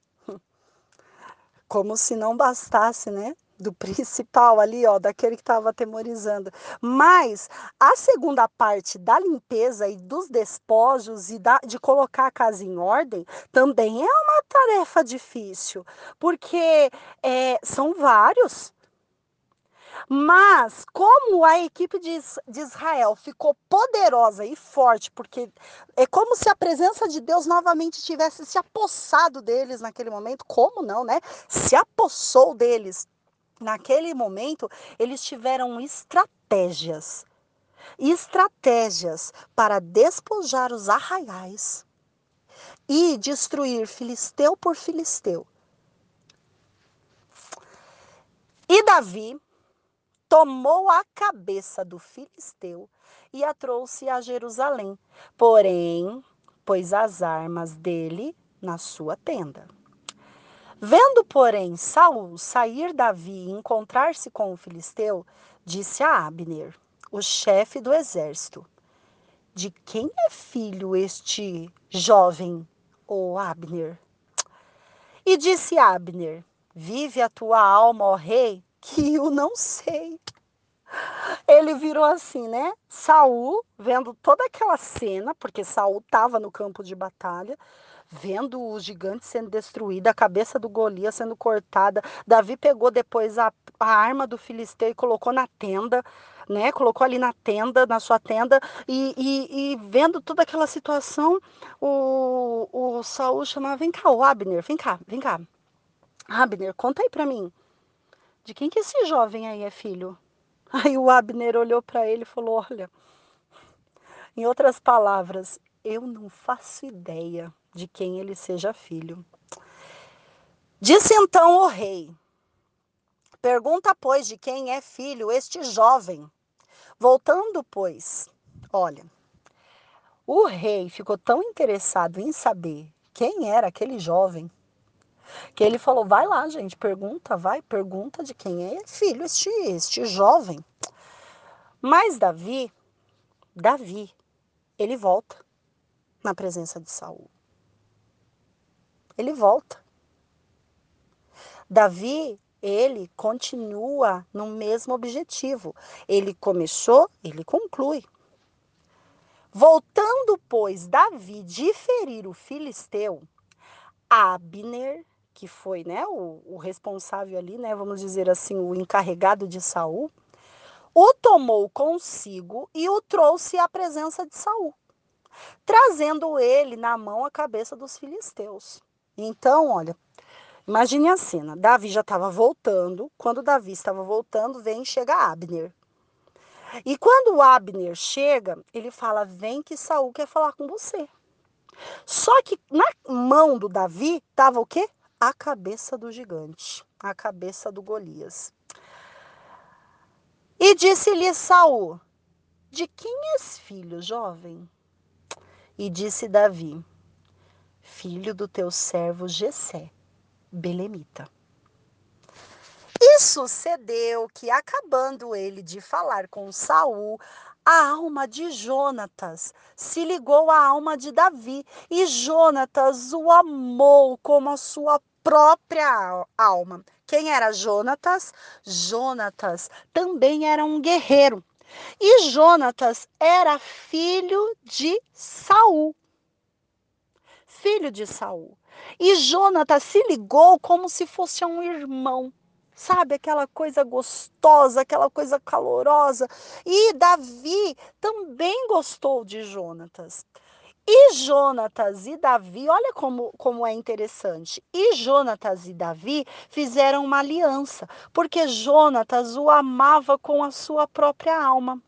como se não bastasse, né? Do principal ali, ó, daquele que estava atemorizando. Mas a segunda parte da limpeza e dos despojos e da, de colocar a casa em ordem também é uma tarefa difícil, porque é, são vários mas como a equipe de, de Israel ficou poderosa e forte, porque é como se a presença de Deus novamente tivesse se apossado deles naquele momento, como não, né? Se apossou deles. Naquele momento, eles tiveram estratégias estratégias para despojar os arraiais e destruir filisteu por filisteu. E Davi tomou a cabeça do filisteu e a trouxe a Jerusalém. Porém, pôs as armas dele na sua tenda. Vendo, porém, Saul sair Davi e encontrar-se com o filisteu, disse a Abner, o chefe do exército: De quem é filho este jovem, ó Abner? E disse Abner: Vive a tua alma, ó rei, que eu não sei. Ele virou assim, né? Saul, vendo toda aquela cena, porque Saul estava no campo de batalha, vendo o gigante sendo destruído, a cabeça do Golias sendo cortada. Davi pegou depois a, a arma do filisteu e colocou na tenda, né? Colocou ali na tenda, na sua tenda, e, e, e vendo toda aquela situação, o, o Saul chamava, vem cá, o Abner, vem cá, vem cá. Abner, conta aí para mim. De quem que esse jovem aí é filho? Aí o Abner olhou para ele e falou: Olha, em outras palavras, eu não faço ideia de quem ele seja filho. Disse então o rei: Pergunta, pois, de quem é filho este jovem. Voltando, pois, olha, o rei ficou tão interessado em saber quem era aquele jovem que ele falou: vai lá, gente, pergunta, vai, pergunta de quem é filho este, este jovem. Mas Davi, Davi, ele volta na presença de Saul. Ele volta. Davi, ele continua no mesmo objetivo. Ele começou, ele conclui. Voltando, pois, Davi de ferir o filisteu, Abner que foi né, o, o responsável ali, né, vamos dizer assim, o encarregado de Saul, o tomou consigo e o trouxe à presença de Saul, trazendo ele na mão a cabeça dos filisteus. Então, olha, imagine a cena. Davi já estava voltando. Quando Davi estava voltando, vem chega Abner. E quando Abner chega, ele fala: "Vem que Saul quer falar com você". Só que na mão do Davi estava o quê? A cabeça do gigante, a cabeça do Golias. E disse-lhe Saul: De quem és filho, jovem? E disse Davi: Filho do teu servo Jessé, belemita. E sucedeu que, acabando ele de falar com Saul, a alma de Jonatas se ligou à alma de Davi, e Jonatas o amou como a sua própria alma. Quem era Jonatas? Jonatas também era um guerreiro. E Jonatas era filho de Saul. Filho de Saul. E Jonatas se ligou como se fosse um irmão sabe? Aquela coisa gostosa, aquela coisa calorosa. E Davi também gostou de Jonatas. E Jonatas e Davi, olha como, como é interessante. E Jonatas e Davi fizeram uma aliança, porque Jonatas o amava com a sua própria alma.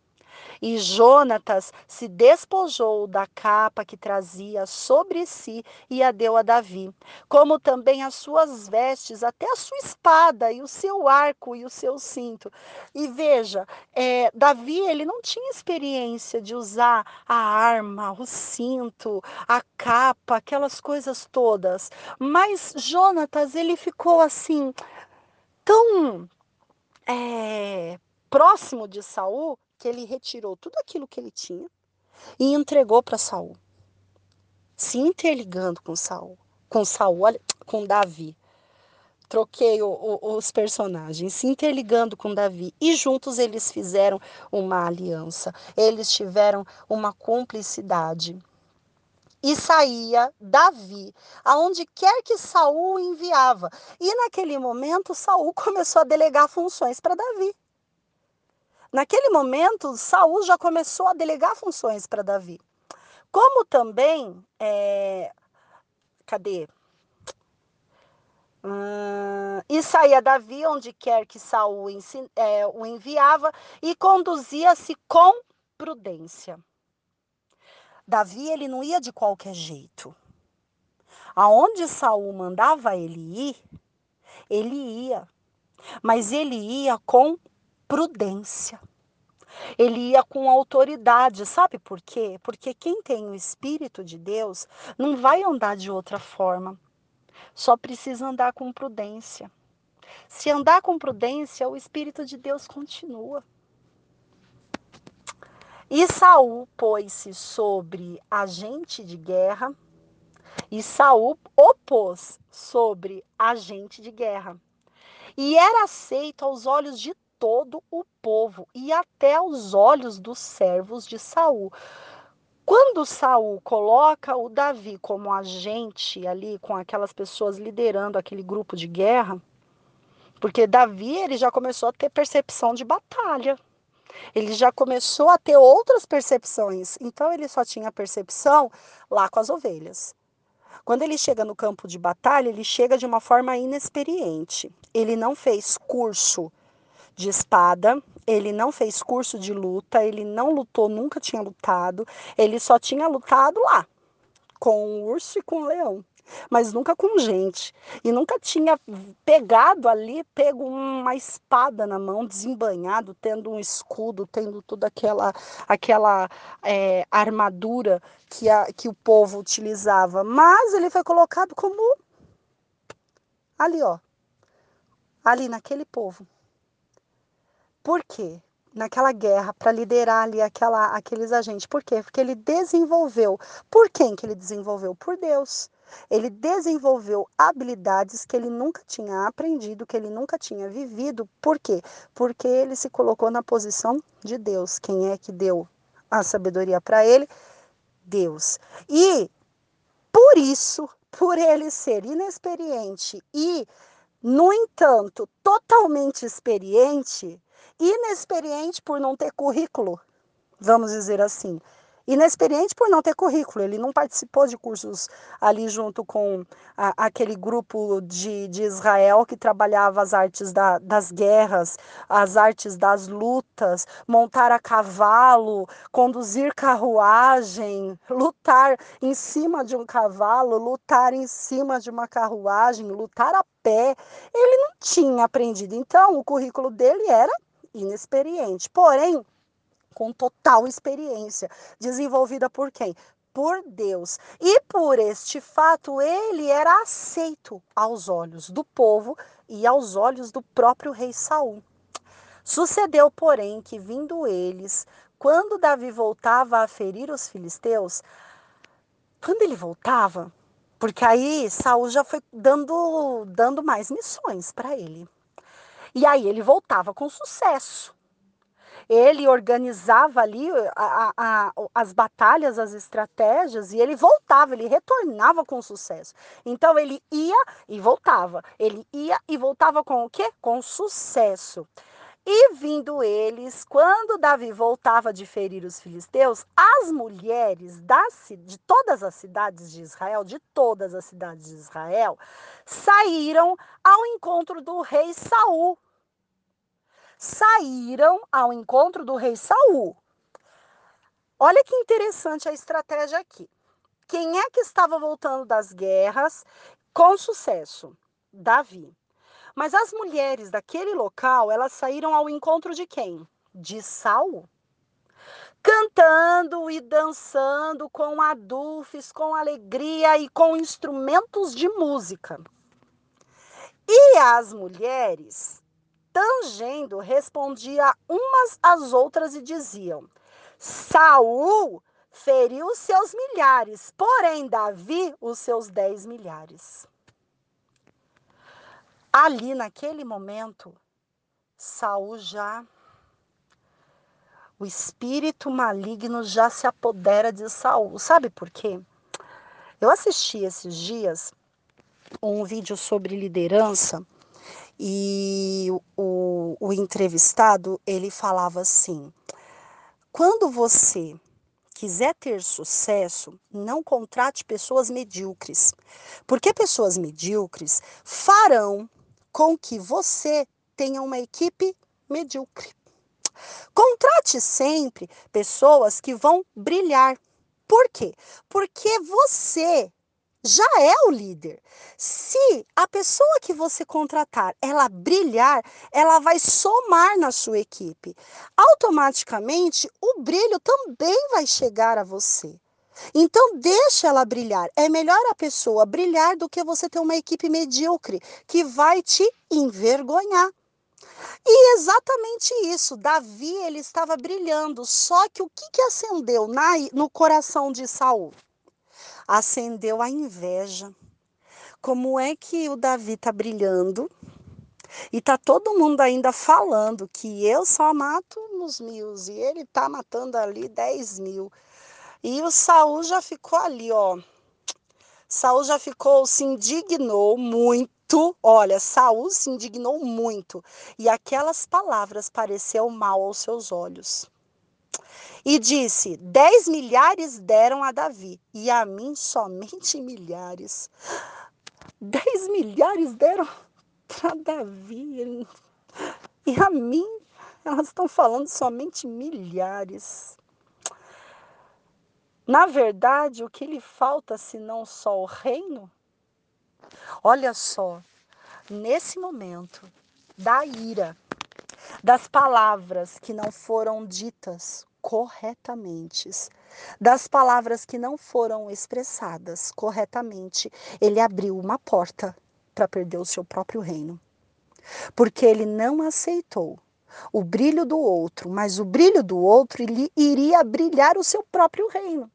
E Jonatas se despojou da capa que trazia sobre si e a deu a Davi, como também as suas vestes, até a sua espada e o seu arco e o seu cinto. E veja, é, Davi ele não tinha experiência de usar a arma, o cinto, a capa, aquelas coisas todas. Mas Jonatas ele ficou assim tão é, próximo de Saul que ele retirou tudo aquilo que ele tinha e entregou para Saul, se interligando com Saul, com Saul, com Davi. Troquei o, o, os personagens, se interligando com Davi. E juntos eles fizeram uma aliança. Eles tiveram uma cumplicidade e saía Davi, aonde quer que Saul enviava. E naquele momento Saul começou a delegar funções para Davi. Naquele momento, Saul já começou a delegar funções para Davi. Como também, é... cadê? Hum, e saía Davi onde quer que Saul é, o enviava e conduzia-se com prudência. Davi ele não ia de qualquer jeito. Aonde Saul mandava ele ir, ele ia. Mas ele ia com prudência. Ele ia com autoridade, sabe por quê? Porque quem tem o Espírito de Deus não vai andar de outra forma. Só precisa andar com prudência. Se andar com prudência, o Espírito de Deus continua. E Saul pôs-se sobre agente de guerra, e Saul opôs sobre agente de guerra. E era aceito aos olhos de todo o povo e até aos olhos dos servos de Saul. Quando Saul coloca o Davi como agente ali com aquelas pessoas liderando aquele grupo de guerra, porque Davi ele já começou a ter percepção de batalha. Ele já começou a ter outras percepções. Então ele só tinha percepção lá com as ovelhas. Quando ele chega no campo de batalha, ele chega de uma forma inexperiente. Ele não fez curso de espada, ele não fez curso de luta, ele não lutou, nunca tinha lutado, ele só tinha lutado lá, com o urso e com o leão, mas nunca com gente. E nunca tinha pegado ali, pego uma espada na mão, desembanhado, tendo um escudo, tendo toda aquela, aquela é, armadura que, a, que o povo utilizava. Mas ele foi colocado como ali, ó, ali naquele povo. Por quê? Naquela guerra, para liderar ali aquela, aqueles agentes. Por quê? Porque ele desenvolveu. Por quem que ele desenvolveu? Por Deus. Ele desenvolveu habilidades que ele nunca tinha aprendido, que ele nunca tinha vivido. Por quê? Porque ele se colocou na posição de Deus. Quem é que deu a sabedoria para ele? Deus. E por isso, por ele ser inexperiente e, no entanto, totalmente experiente, inexperiente por não ter currículo, vamos dizer assim. Inexperiente por não ter currículo, ele não participou de cursos ali junto com a, aquele grupo de, de Israel que trabalhava as artes da, das guerras, as artes das lutas, montar a cavalo, conduzir carruagem, lutar em cima de um cavalo, lutar em cima de uma carruagem, lutar a pé. Ele não tinha aprendido. Então, o currículo dele era inexperiente. Porém, com total experiência, desenvolvida por quem? Por Deus. E por este fato, ele era aceito aos olhos do povo e aos olhos do próprio rei Saul. Sucedeu, porém, que vindo eles, quando Davi voltava a ferir os filisteus, quando ele voltava, porque aí Saul já foi dando, dando mais missões para ele. E aí ele voltava com sucesso. Ele organizava ali a, a, as batalhas, as estratégias, e ele voltava, ele retornava com sucesso. Então ele ia e voltava. Ele ia e voltava com o quê? Com sucesso. E vindo eles, quando Davi voltava de ferir os filisteus, as mulheres das, de todas as cidades de Israel, de todas as cidades de Israel, saíram ao encontro do rei Saul. Saíram ao encontro do rei Saul. Olha que interessante a estratégia aqui. Quem é que estava voltando das guerras com sucesso? Davi. Mas as mulheres daquele local, elas saíram ao encontro de quem? De Saul. Cantando e dançando com adufes, com alegria e com instrumentos de música. E as mulheres, tangendo, respondiam umas às outras e diziam: Saul feriu os seus milhares, porém Davi os seus dez milhares. Ali naquele momento, Saul já o espírito maligno já se apodera de Saul. Sabe por quê? Eu assisti esses dias um vídeo sobre liderança e o, o entrevistado ele falava assim: quando você quiser ter sucesso, não contrate pessoas medíocres, porque pessoas medíocres farão com que você tenha uma equipe medíocre. Contrate sempre pessoas que vão brilhar. Por quê? Porque você já é o líder. Se a pessoa que você contratar, ela brilhar, ela vai somar na sua equipe. Automaticamente, o brilho também vai chegar a você. Então, deixa ela brilhar. É melhor a pessoa brilhar do que você ter uma equipe medíocre que vai te envergonhar. E exatamente isso, Davi ele estava brilhando, só que o que, que acendeu na, no coração de Saul? Acendeu a inveja. Como é que o Davi está brilhando e tá todo mundo ainda falando que eu só mato nos mil e ele tá matando ali dez mil. E o Saul já ficou ali, ó. Saul já ficou, se indignou muito. Olha, Saul se indignou muito. E aquelas palavras pareceu mal aos seus olhos. E disse: Dez milhares deram a Davi, e a mim somente milhares. Dez milhares deram para Davi. E a mim, elas estão falando somente milhares. Na verdade, o que lhe falta senão só o reino? Olha só, nesse momento da ira, das palavras que não foram ditas corretamente, das palavras que não foram expressadas corretamente, ele abriu uma porta para perder o seu próprio reino. Porque ele não aceitou o brilho do outro, mas o brilho do outro iria brilhar o seu próprio reino.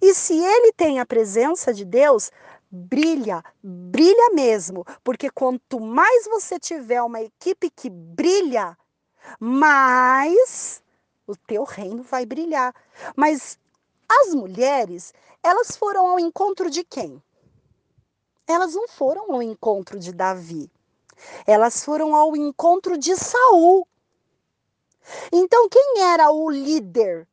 E se ele tem a presença de Deus, brilha, brilha mesmo, porque quanto mais você tiver uma equipe que brilha, mais o teu reino vai brilhar. Mas as mulheres, elas foram ao encontro de quem? Elas não foram ao encontro de Davi. Elas foram ao encontro de Saul. Então, quem era o líder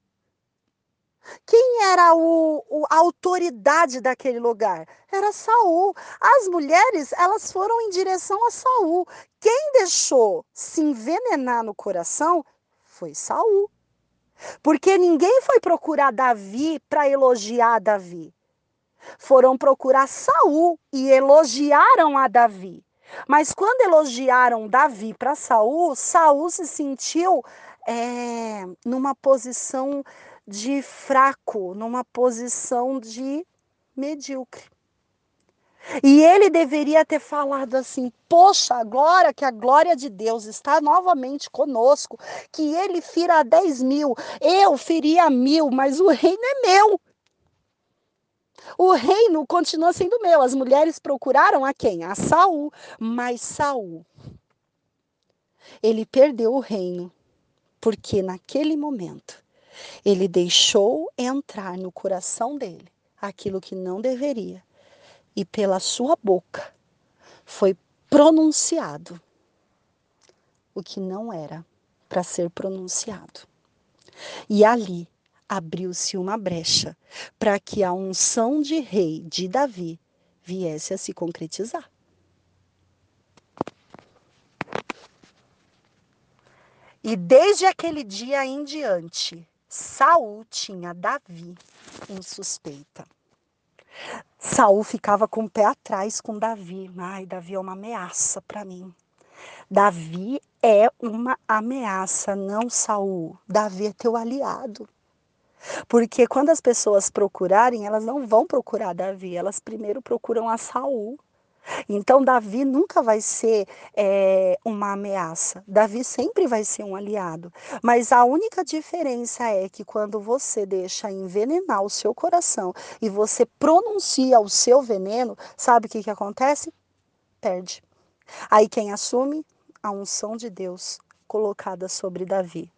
quem era o, o, a autoridade daquele lugar? Era Saul. As mulheres, elas foram em direção a Saul. Quem deixou se envenenar no coração foi Saul. Porque ninguém foi procurar Davi para elogiar Davi. Foram procurar Saul e elogiaram a Davi. Mas quando elogiaram Davi para Saul, Saul se sentiu é, numa posição de fraco, numa posição de medíocre. E ele deveria ter falado assim: Poxa, agora que a glória de Deus está novamente conosco, que ele fira 10 mil, eu feria mil, mas o reino é meu. O reino continua sendo meu. As mulheres procuraram a quem? A Saul. Mas Saul, ele perdeu o reino, porque naquele momento ele deixou entrar no coração dele aquilo que não deveria e pela sua boca foi pronunciado o que não era para ser pronunciado. E ali abriu-se uma brecha para que a unção de rei de Davi viesse a se concretizar. E desde aquele dia em diante, Saul tinha Davi em suspeita. Saul ficava com o pé atrás com Davi. Ai, Davi é uma ameaça para mim. Davi é uma ameaça, não Saul. Davi é teu aliado. Porque quando as pessoas procurarem, elas não vão procurar Davi, elas primeiro procuram a Saul. Então, Davi nunca vai ser é, uma ameaça. Davi sempre vai ser um aliado. Mas a única diferença é que quando você deixa envenenar o seu coração e você pronuncia o seu veneno, sabe o que, que acontece? Perde. Aí quem assume? A unção de Deus colocada sobre Davi.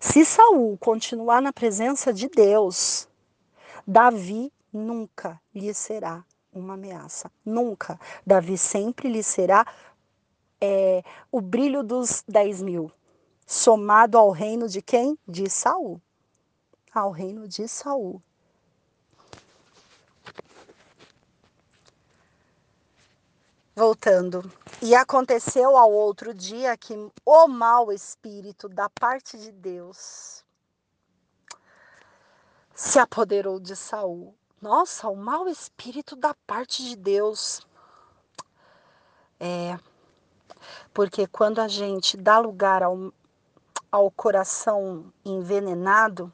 Se Saul continuar na presença de Deus, Davi nunca lhe será uma ameaça. Nunca. Davi sempre lhe será é, o brilho dos 10 mil, somado ao reino de quem? De Saul. Ao reino de Saul. Voltando. E aconteceu ao outro dia que o mau espírito da parte de Deus se apoderou de Saul nossa, o mau espírito da parte de Deus. É. Porque quando a gente dá lugar ao, ao coração envenenado,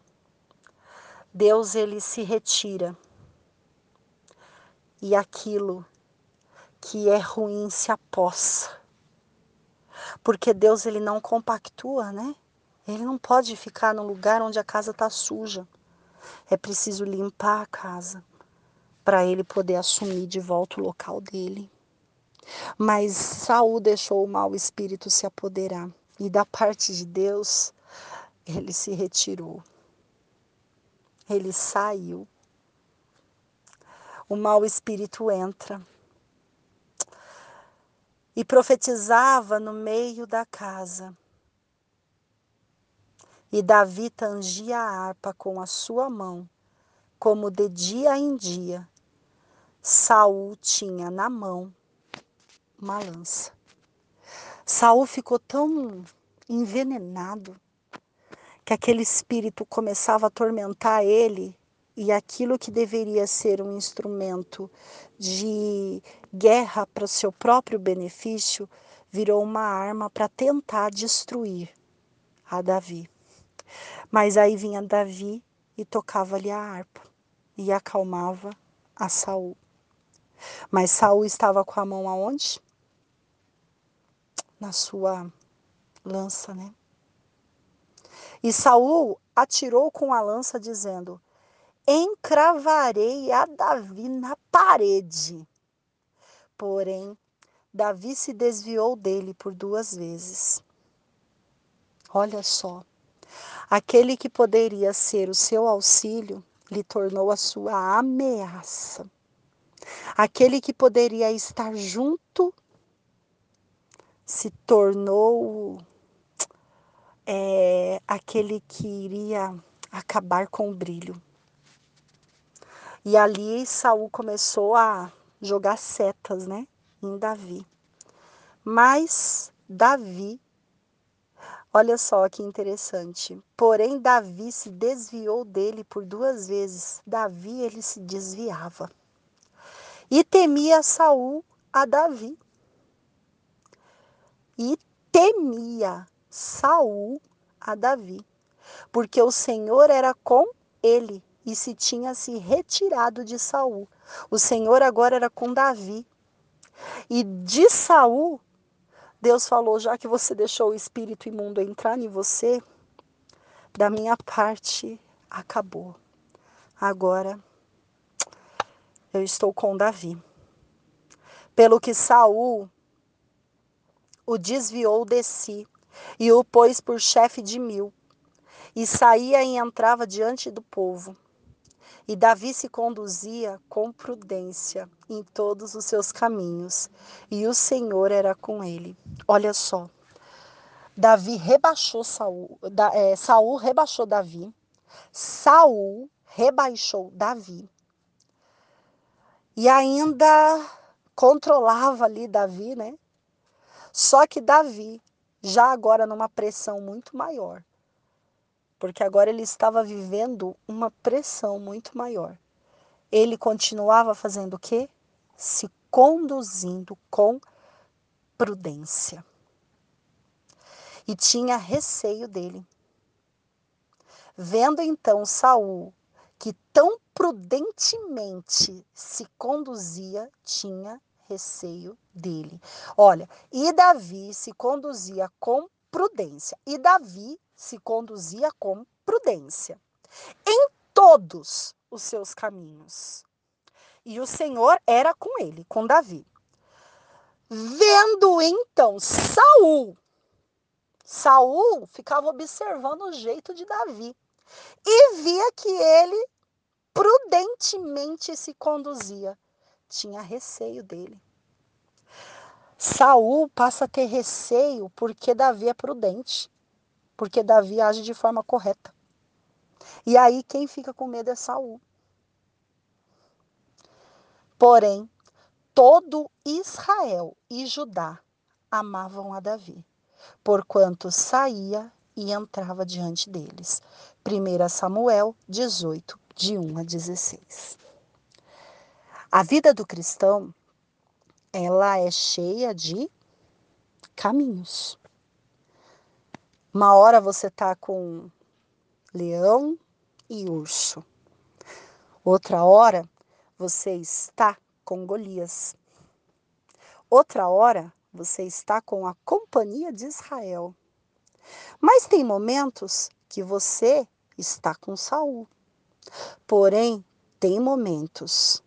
Deus ele se retira. E aquilo que é ruim se apossa. Porque Deus ele não compactua, né? Ele não pode ficar no lugar onde a casa está suja. É preciso limpar a casa para ele poder assumir de volta o local dele. Mas Saul deixou o mau espírito se apoderar e da parte de Deus ele se retirou. Ele saiu. O mau espírito entra e profetizava no meio da casa. E Davi tangia a harpa com a sua mão, como de dia em dia. Saul tinha na mão uma lança. Saul ficou tão envenenado que aquele espírito começava a atormentar ele e aquilo que deveria ser um instrumento de guerra para o seu próprio benefício virou uma arma para tentar destruir a Davi. Mas aí vinha Davi e tocava-lhe a harpa e acalmava a Saul. Mas Saul estava com a mão aonde? Na sua lança, né? E Saul atirou com a lança dizendo: Encravarei a Davi na parede. Porém, Davi se desviou dele por duas vezes. Olha só. Aquele que poderia ser o seu auxílio lhe tornou a sua ameaça. Aquele que poderia estar junto se tornou é, aquele que iria acabar com o brilho. E ali Saul começou a jogar setas, né, em Davi. Mas Davi Olha só que interessante. Porém, Davi se desviou dele por duas vezes. Davi ele se desviava. E temia Saul a Davi. E temia Saul a Davi, porque o Senhor era com ele e se tinha se retirado de Saul. O Senhor agora era com Davi. E de Saul, Deus falou: já que você deixou o espírito imundo entrar em você, da minha parte acabou. Agora eu estou com Davi. Pelo que Saul o desviou de si e o pôs por chefe de mil, e saía e entrava diante do povo. E Davi se conduzia com prudência em todos os seus caminhos, e o Senhor era com ele. Olha só. Davi rebaixou Saul, da, é, Saul rebaixou Davi, Saul rebaixou Davi e ainda controlava ali Davi, né? Só que Davi, já agora numa pressão muito maior, porque agora ele estava vivendo uma pressão muito maior. Ele continuava fazendo o quê? Se conduzindo com prudência. E tinha receio dele. Vendo então Saul que tão prudentemente se conduzia, tinha receio dele. Olha, e Davi se conduzia com prudência. E Davi se conduzia com prudência em todos os seus caminhos. E o Senhor era com ele, com Davi. Vendo então Saul, Saul ficava observando o jeito de Davi e via que ele prudentemente se conduzia. Tinha receio dele. Saul passa a ter receio porque Davi é prudente, porque Davi age de forma correta. E aí quem fica com medo é Saul. Porém, todo Israel e Judá amavam a Davi, porquanto saía e entrava diante deles. 1 Samuel 18, de 1 a 16. A vida do cristão, ela é cheia de caminhos. Uma hora você tá com leão e urso. Outra hora você está com Golias. Outra hora você está com a companhia de Israel. Mas tem momentos que você está com Saul. Porém, tem momentos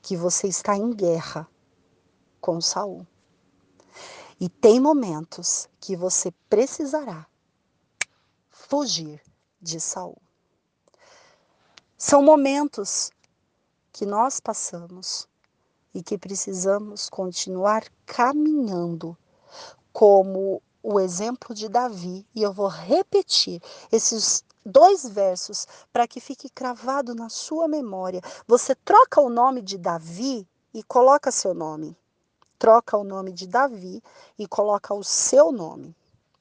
que você está em guerra com Saul. E tem momentos que você precisará fugir de Saul. São momentos que nós passamos e que precisamos continuar caminhando como o exemplo de Davi, e eu vou repetir esses dois versos para que fique cravado na sua memória. Você troca o nome de Davi e coloca seu nome. Troca o nome de Davi e coloca o seu nome.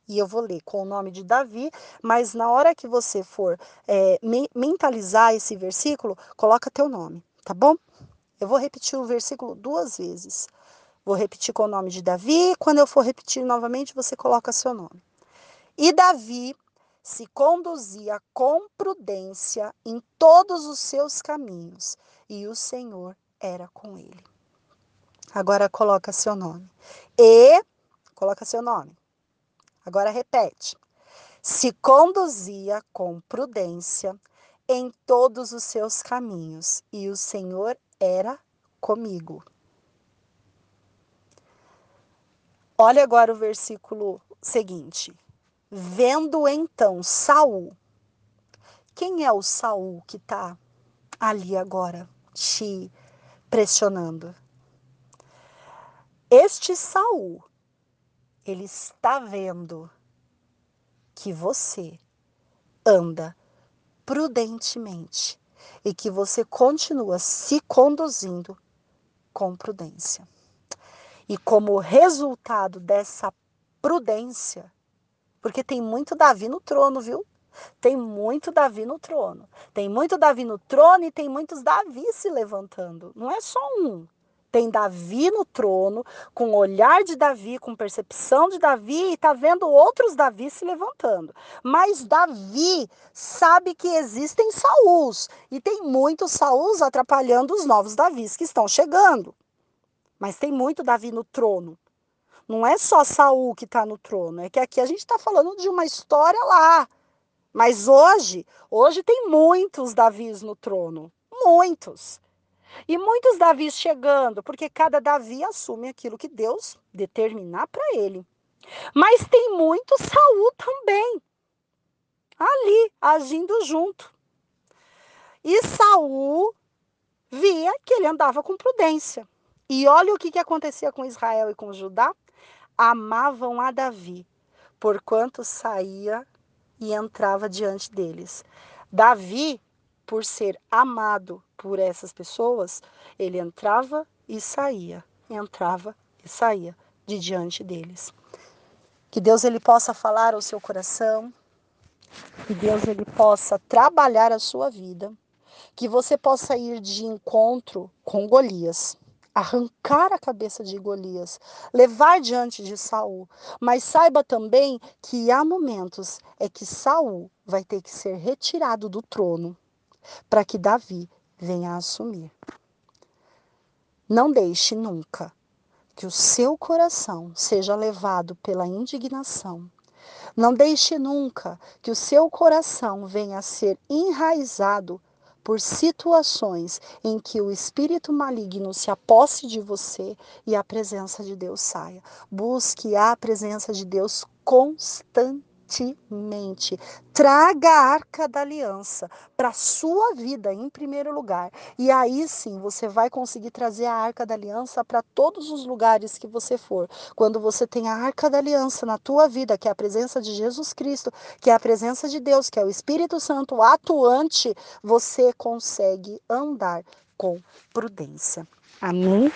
E eu vou ler com o nome de Davi, mas na hora que você for é, me mentalizar esse versículo, coloca teu nome, tá bom? Eu vou repetir o versículo duas vezes. Vou repetir com o nome de Davi. Quando eu for repetir novamente, você coloca seu nome. E Davi se conduzia com prudência em todos os seus caminhos, e o Senhor era com ele. Agora coloca seu nome. E coloca seu nome. Agora repete. Se conduzia com prudência em todos os seus caminhos, e o Senhor era comigo. Olha agora o versículo seguinte. Vendo então Saul. Quem é o Saul que está ali agora te pressionando? Este Saul, ele está vendo que você anda prudentemente e que você continua se conduzindo com prudência. E como resultado dessa prudência, porque tem muito Davi no trono, viu? Tem muito Davi no trono. Tem muito Davi no trono e tem muitos Davi se levantando. Não é só um. Tem Davi no trono, com o olhar de Davi, com percepção de Davi, e está vendo outros Davi se levantando. Mas Davi sabe que existem Saúls, e tem muitos Saúls atrapalhando os novos Davis que estão chegando. Mas tem muito Davi no trono. Não é só Saul que está no trono, é que aqui a gente está falando de uma história lá. Mas hoje, hoje tem muitos Davis no trono, muitos. E muitos Davis chegando, porque cada Davi assume aquilo que Deus determinar para ele. Mas tem muito Saul também, ali, agindo junto. E Saul via que ele andava com prudência. E olha o que, que acontecia com Israel e com Judá amavam a Davi, porquanto saía e entrava diante deles. Davi, por ser amado por essas pessoas, ele entrava e saía, entrava e saía de diante deles. Que Deus ele possa falar ao seu coração, que Deus ele possa trabalhar a sua vida, que você possa ir de encontro com Golias arrancar a cabeça de Golias, levar diante de Saul. Mas saiba também que há momentos é que Saul vai ter que ser retirado do trono para que Davi venha a assumir. Não deixe nunca que o seu coração seja levado pela indignação. Não deixe nunca que o seu coração venha a ser enraizado por situações em que o espírito maligno se aposse de você e a presença de Deus saia. Busque a presença de Deus constantemente urgentemente. Traga a arca da aliança para sua vida em primeiro lugar. E aí sim você vai conseguir trazer a arca da aliança para todos os lugares que você for. Quando você tem a arca da aliança na tua vida, que é a presença de Jesus Cristo, que é a presença de Deus, que é o Espírito Santo atuante, você consegue andar com prudência. Amém?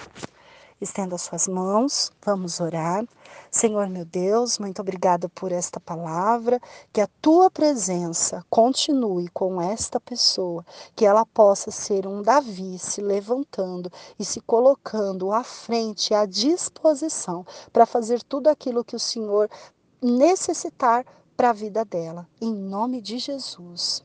Estenda suas mãos, vamos orar. Senhor meu Deus, muito obrigada por esta palavra, que a tua presença continue com esta pessoa, que ela possa ser um Davi se levantando e se colocando à frente, à disposição para fazer tudo aquilo que o Senhor necessitar para a vida dela. Em nome de Jesus.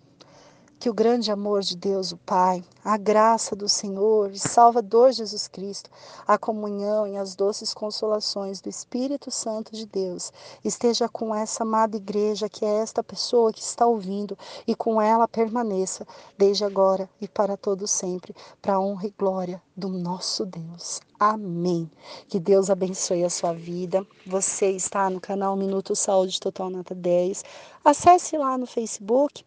Que o grande amor de Deus, o Pai, a graça do Senhor e Salvador Jesus Cristo, a comunhão e as doces consolações do Espírito Santo de Deus esteja com essa amada igreja, que é esta pessoa que está ouvindo, e com ela permaneça desde agora e para todo sempre, para a honra e glória do nosso Deus. Amém. Que Deus abençoe a sua vida. Você está no canal Minuto Saúde Total Nota 10. Acesse lá no Facebook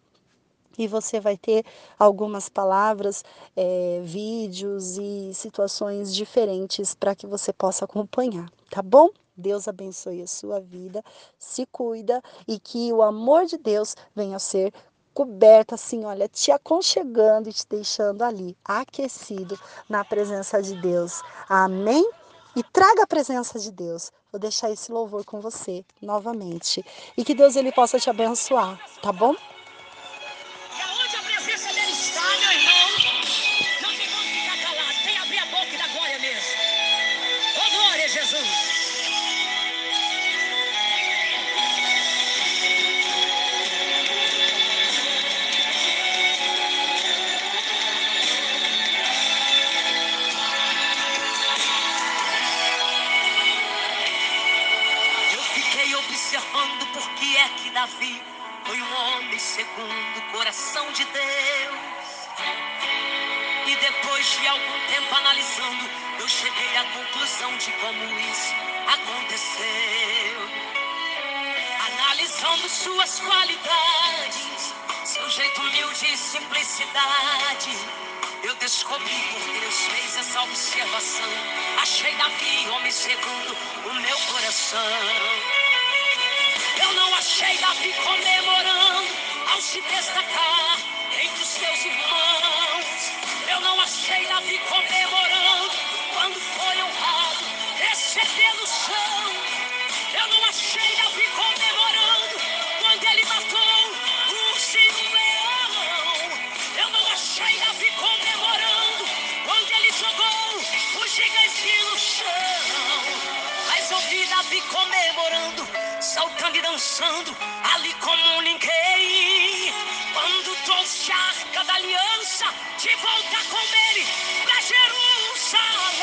e você vai ter algumas palavras, é, vídeos e situações diferentes para que você possa acompanhar, tá bom? Deus abençoe a sua vida, se cuida e que o amor de Deus venha ser coberto assim, olha, te aconchegando e te deixando ali, aquecido na presença de Deus. Amém? E traga a presença de Deus. Vou deixar esse louvor com você novamente. E que Deus ele possa te abençoar, tá bom? Segundo o coração de Deus. E depois de algum tempo analisando, eu cheguei à conclusão de como isso aconteceu. Analisando suas qualidades, seu jeito humilde e simplicidade. Eu descobri por Deus fez essa observação. Achei Davi, homem segundo o meu coração. Eu não achei Davi comemorando se destacar entre os seus irmãos. Eu não achei Davi comemorando quando foi honrado, recebendo o chão. Saltando e dançando, ali como ninguém. Quando trouxe a arca da aliança, de volta com ele pra Jerusalém.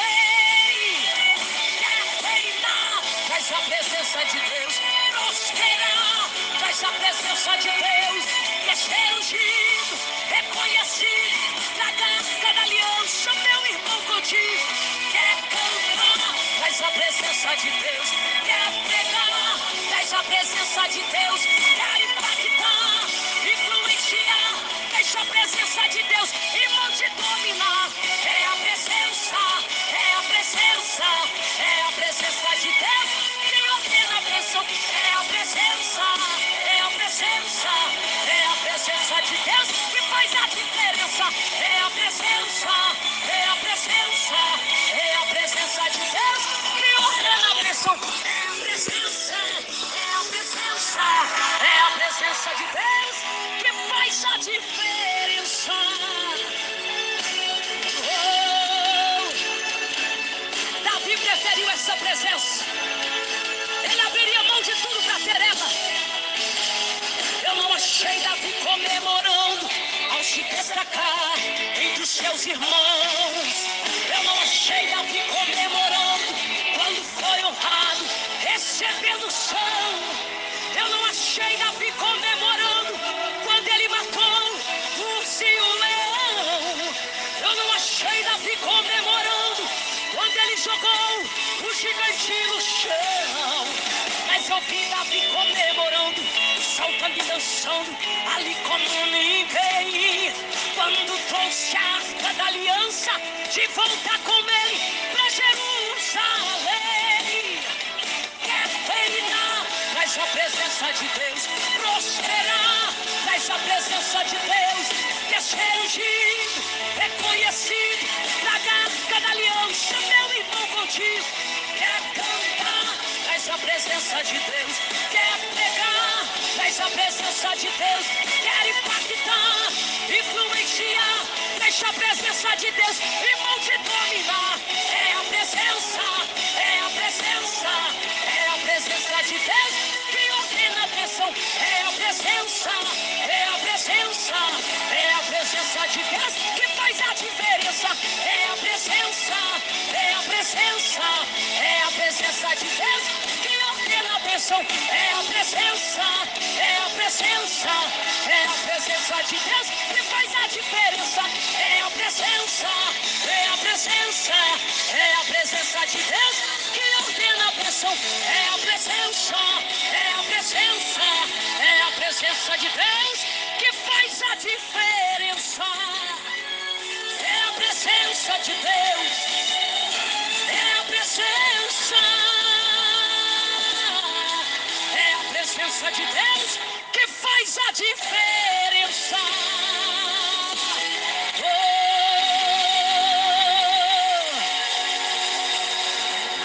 Quer reinar, traz a presença de Deus, prosperar, traz a presença de Deus, quer ser ungido, reconhecido, traga a arca da aliança, meu irmão contigo. Quer cantar, traz a presença de Deus, presença de Deus, quer impactar, influenciar, deixa a presença de Deus e vão te dominar. É a presença, é a presença, é a presença de Deus que ordena a bênção. É a presença, é a presença, é a presença de Deus que faz a diferença. É a a presença de Deus que faz a diferença. Oh, Davi preferiu essa presença. Ele abriria mão de tudo para ter ela. Eu não achei Davi comemorando ao se destacar entre os seus irmãos. Eu não achei Davi comemorando quando foi honrado, recebendo som. Eu não achei Davi comemorando Mas eu vi comemorando, saltando e dançando, ali como ninguém. Quando trouxe a arca da aliança, de volta com ele pra Jerusalém. Quer reinar, traz a presença de Deus, prosperar, traz a presença de Deus, ser ungido, reconhecido, traga a arca da aliança, meu irmão contigo, traz a presença de Deus, quer pregar, traz a presença de Deus, quer impactar, influenciar, deixa a presença de Deus. E vão te dominar. É a presença, é a presença, é a presença de Deus que ordena a bênção. É a presença, é a presença, é a presença de Deus que faz a diferença. É a presença, é a presença, é a presença de Deus bênção. É a presença, é a presença, é a presença de Deus que faz a diferença. É a presença, é a presença, é a presença de Deus que ordena a bênção. É a presença, é a presença, é a presença de Deus que faz a diferença. É a presença de Deus, é a presença, a presença de Deus que faz a diferença. Oh,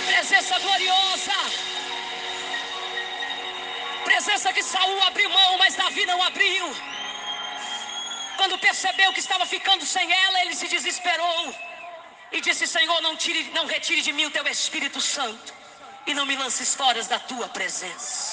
presença gloriosa, presença que Saul abriu mão, mas Davi não abriu. Quando percebeu que estava ficando sem ela, ele se desesperou e disse: Senhor, não, tire, não retire de mim o teu Espírito Santo e não me lances fora da tua presença.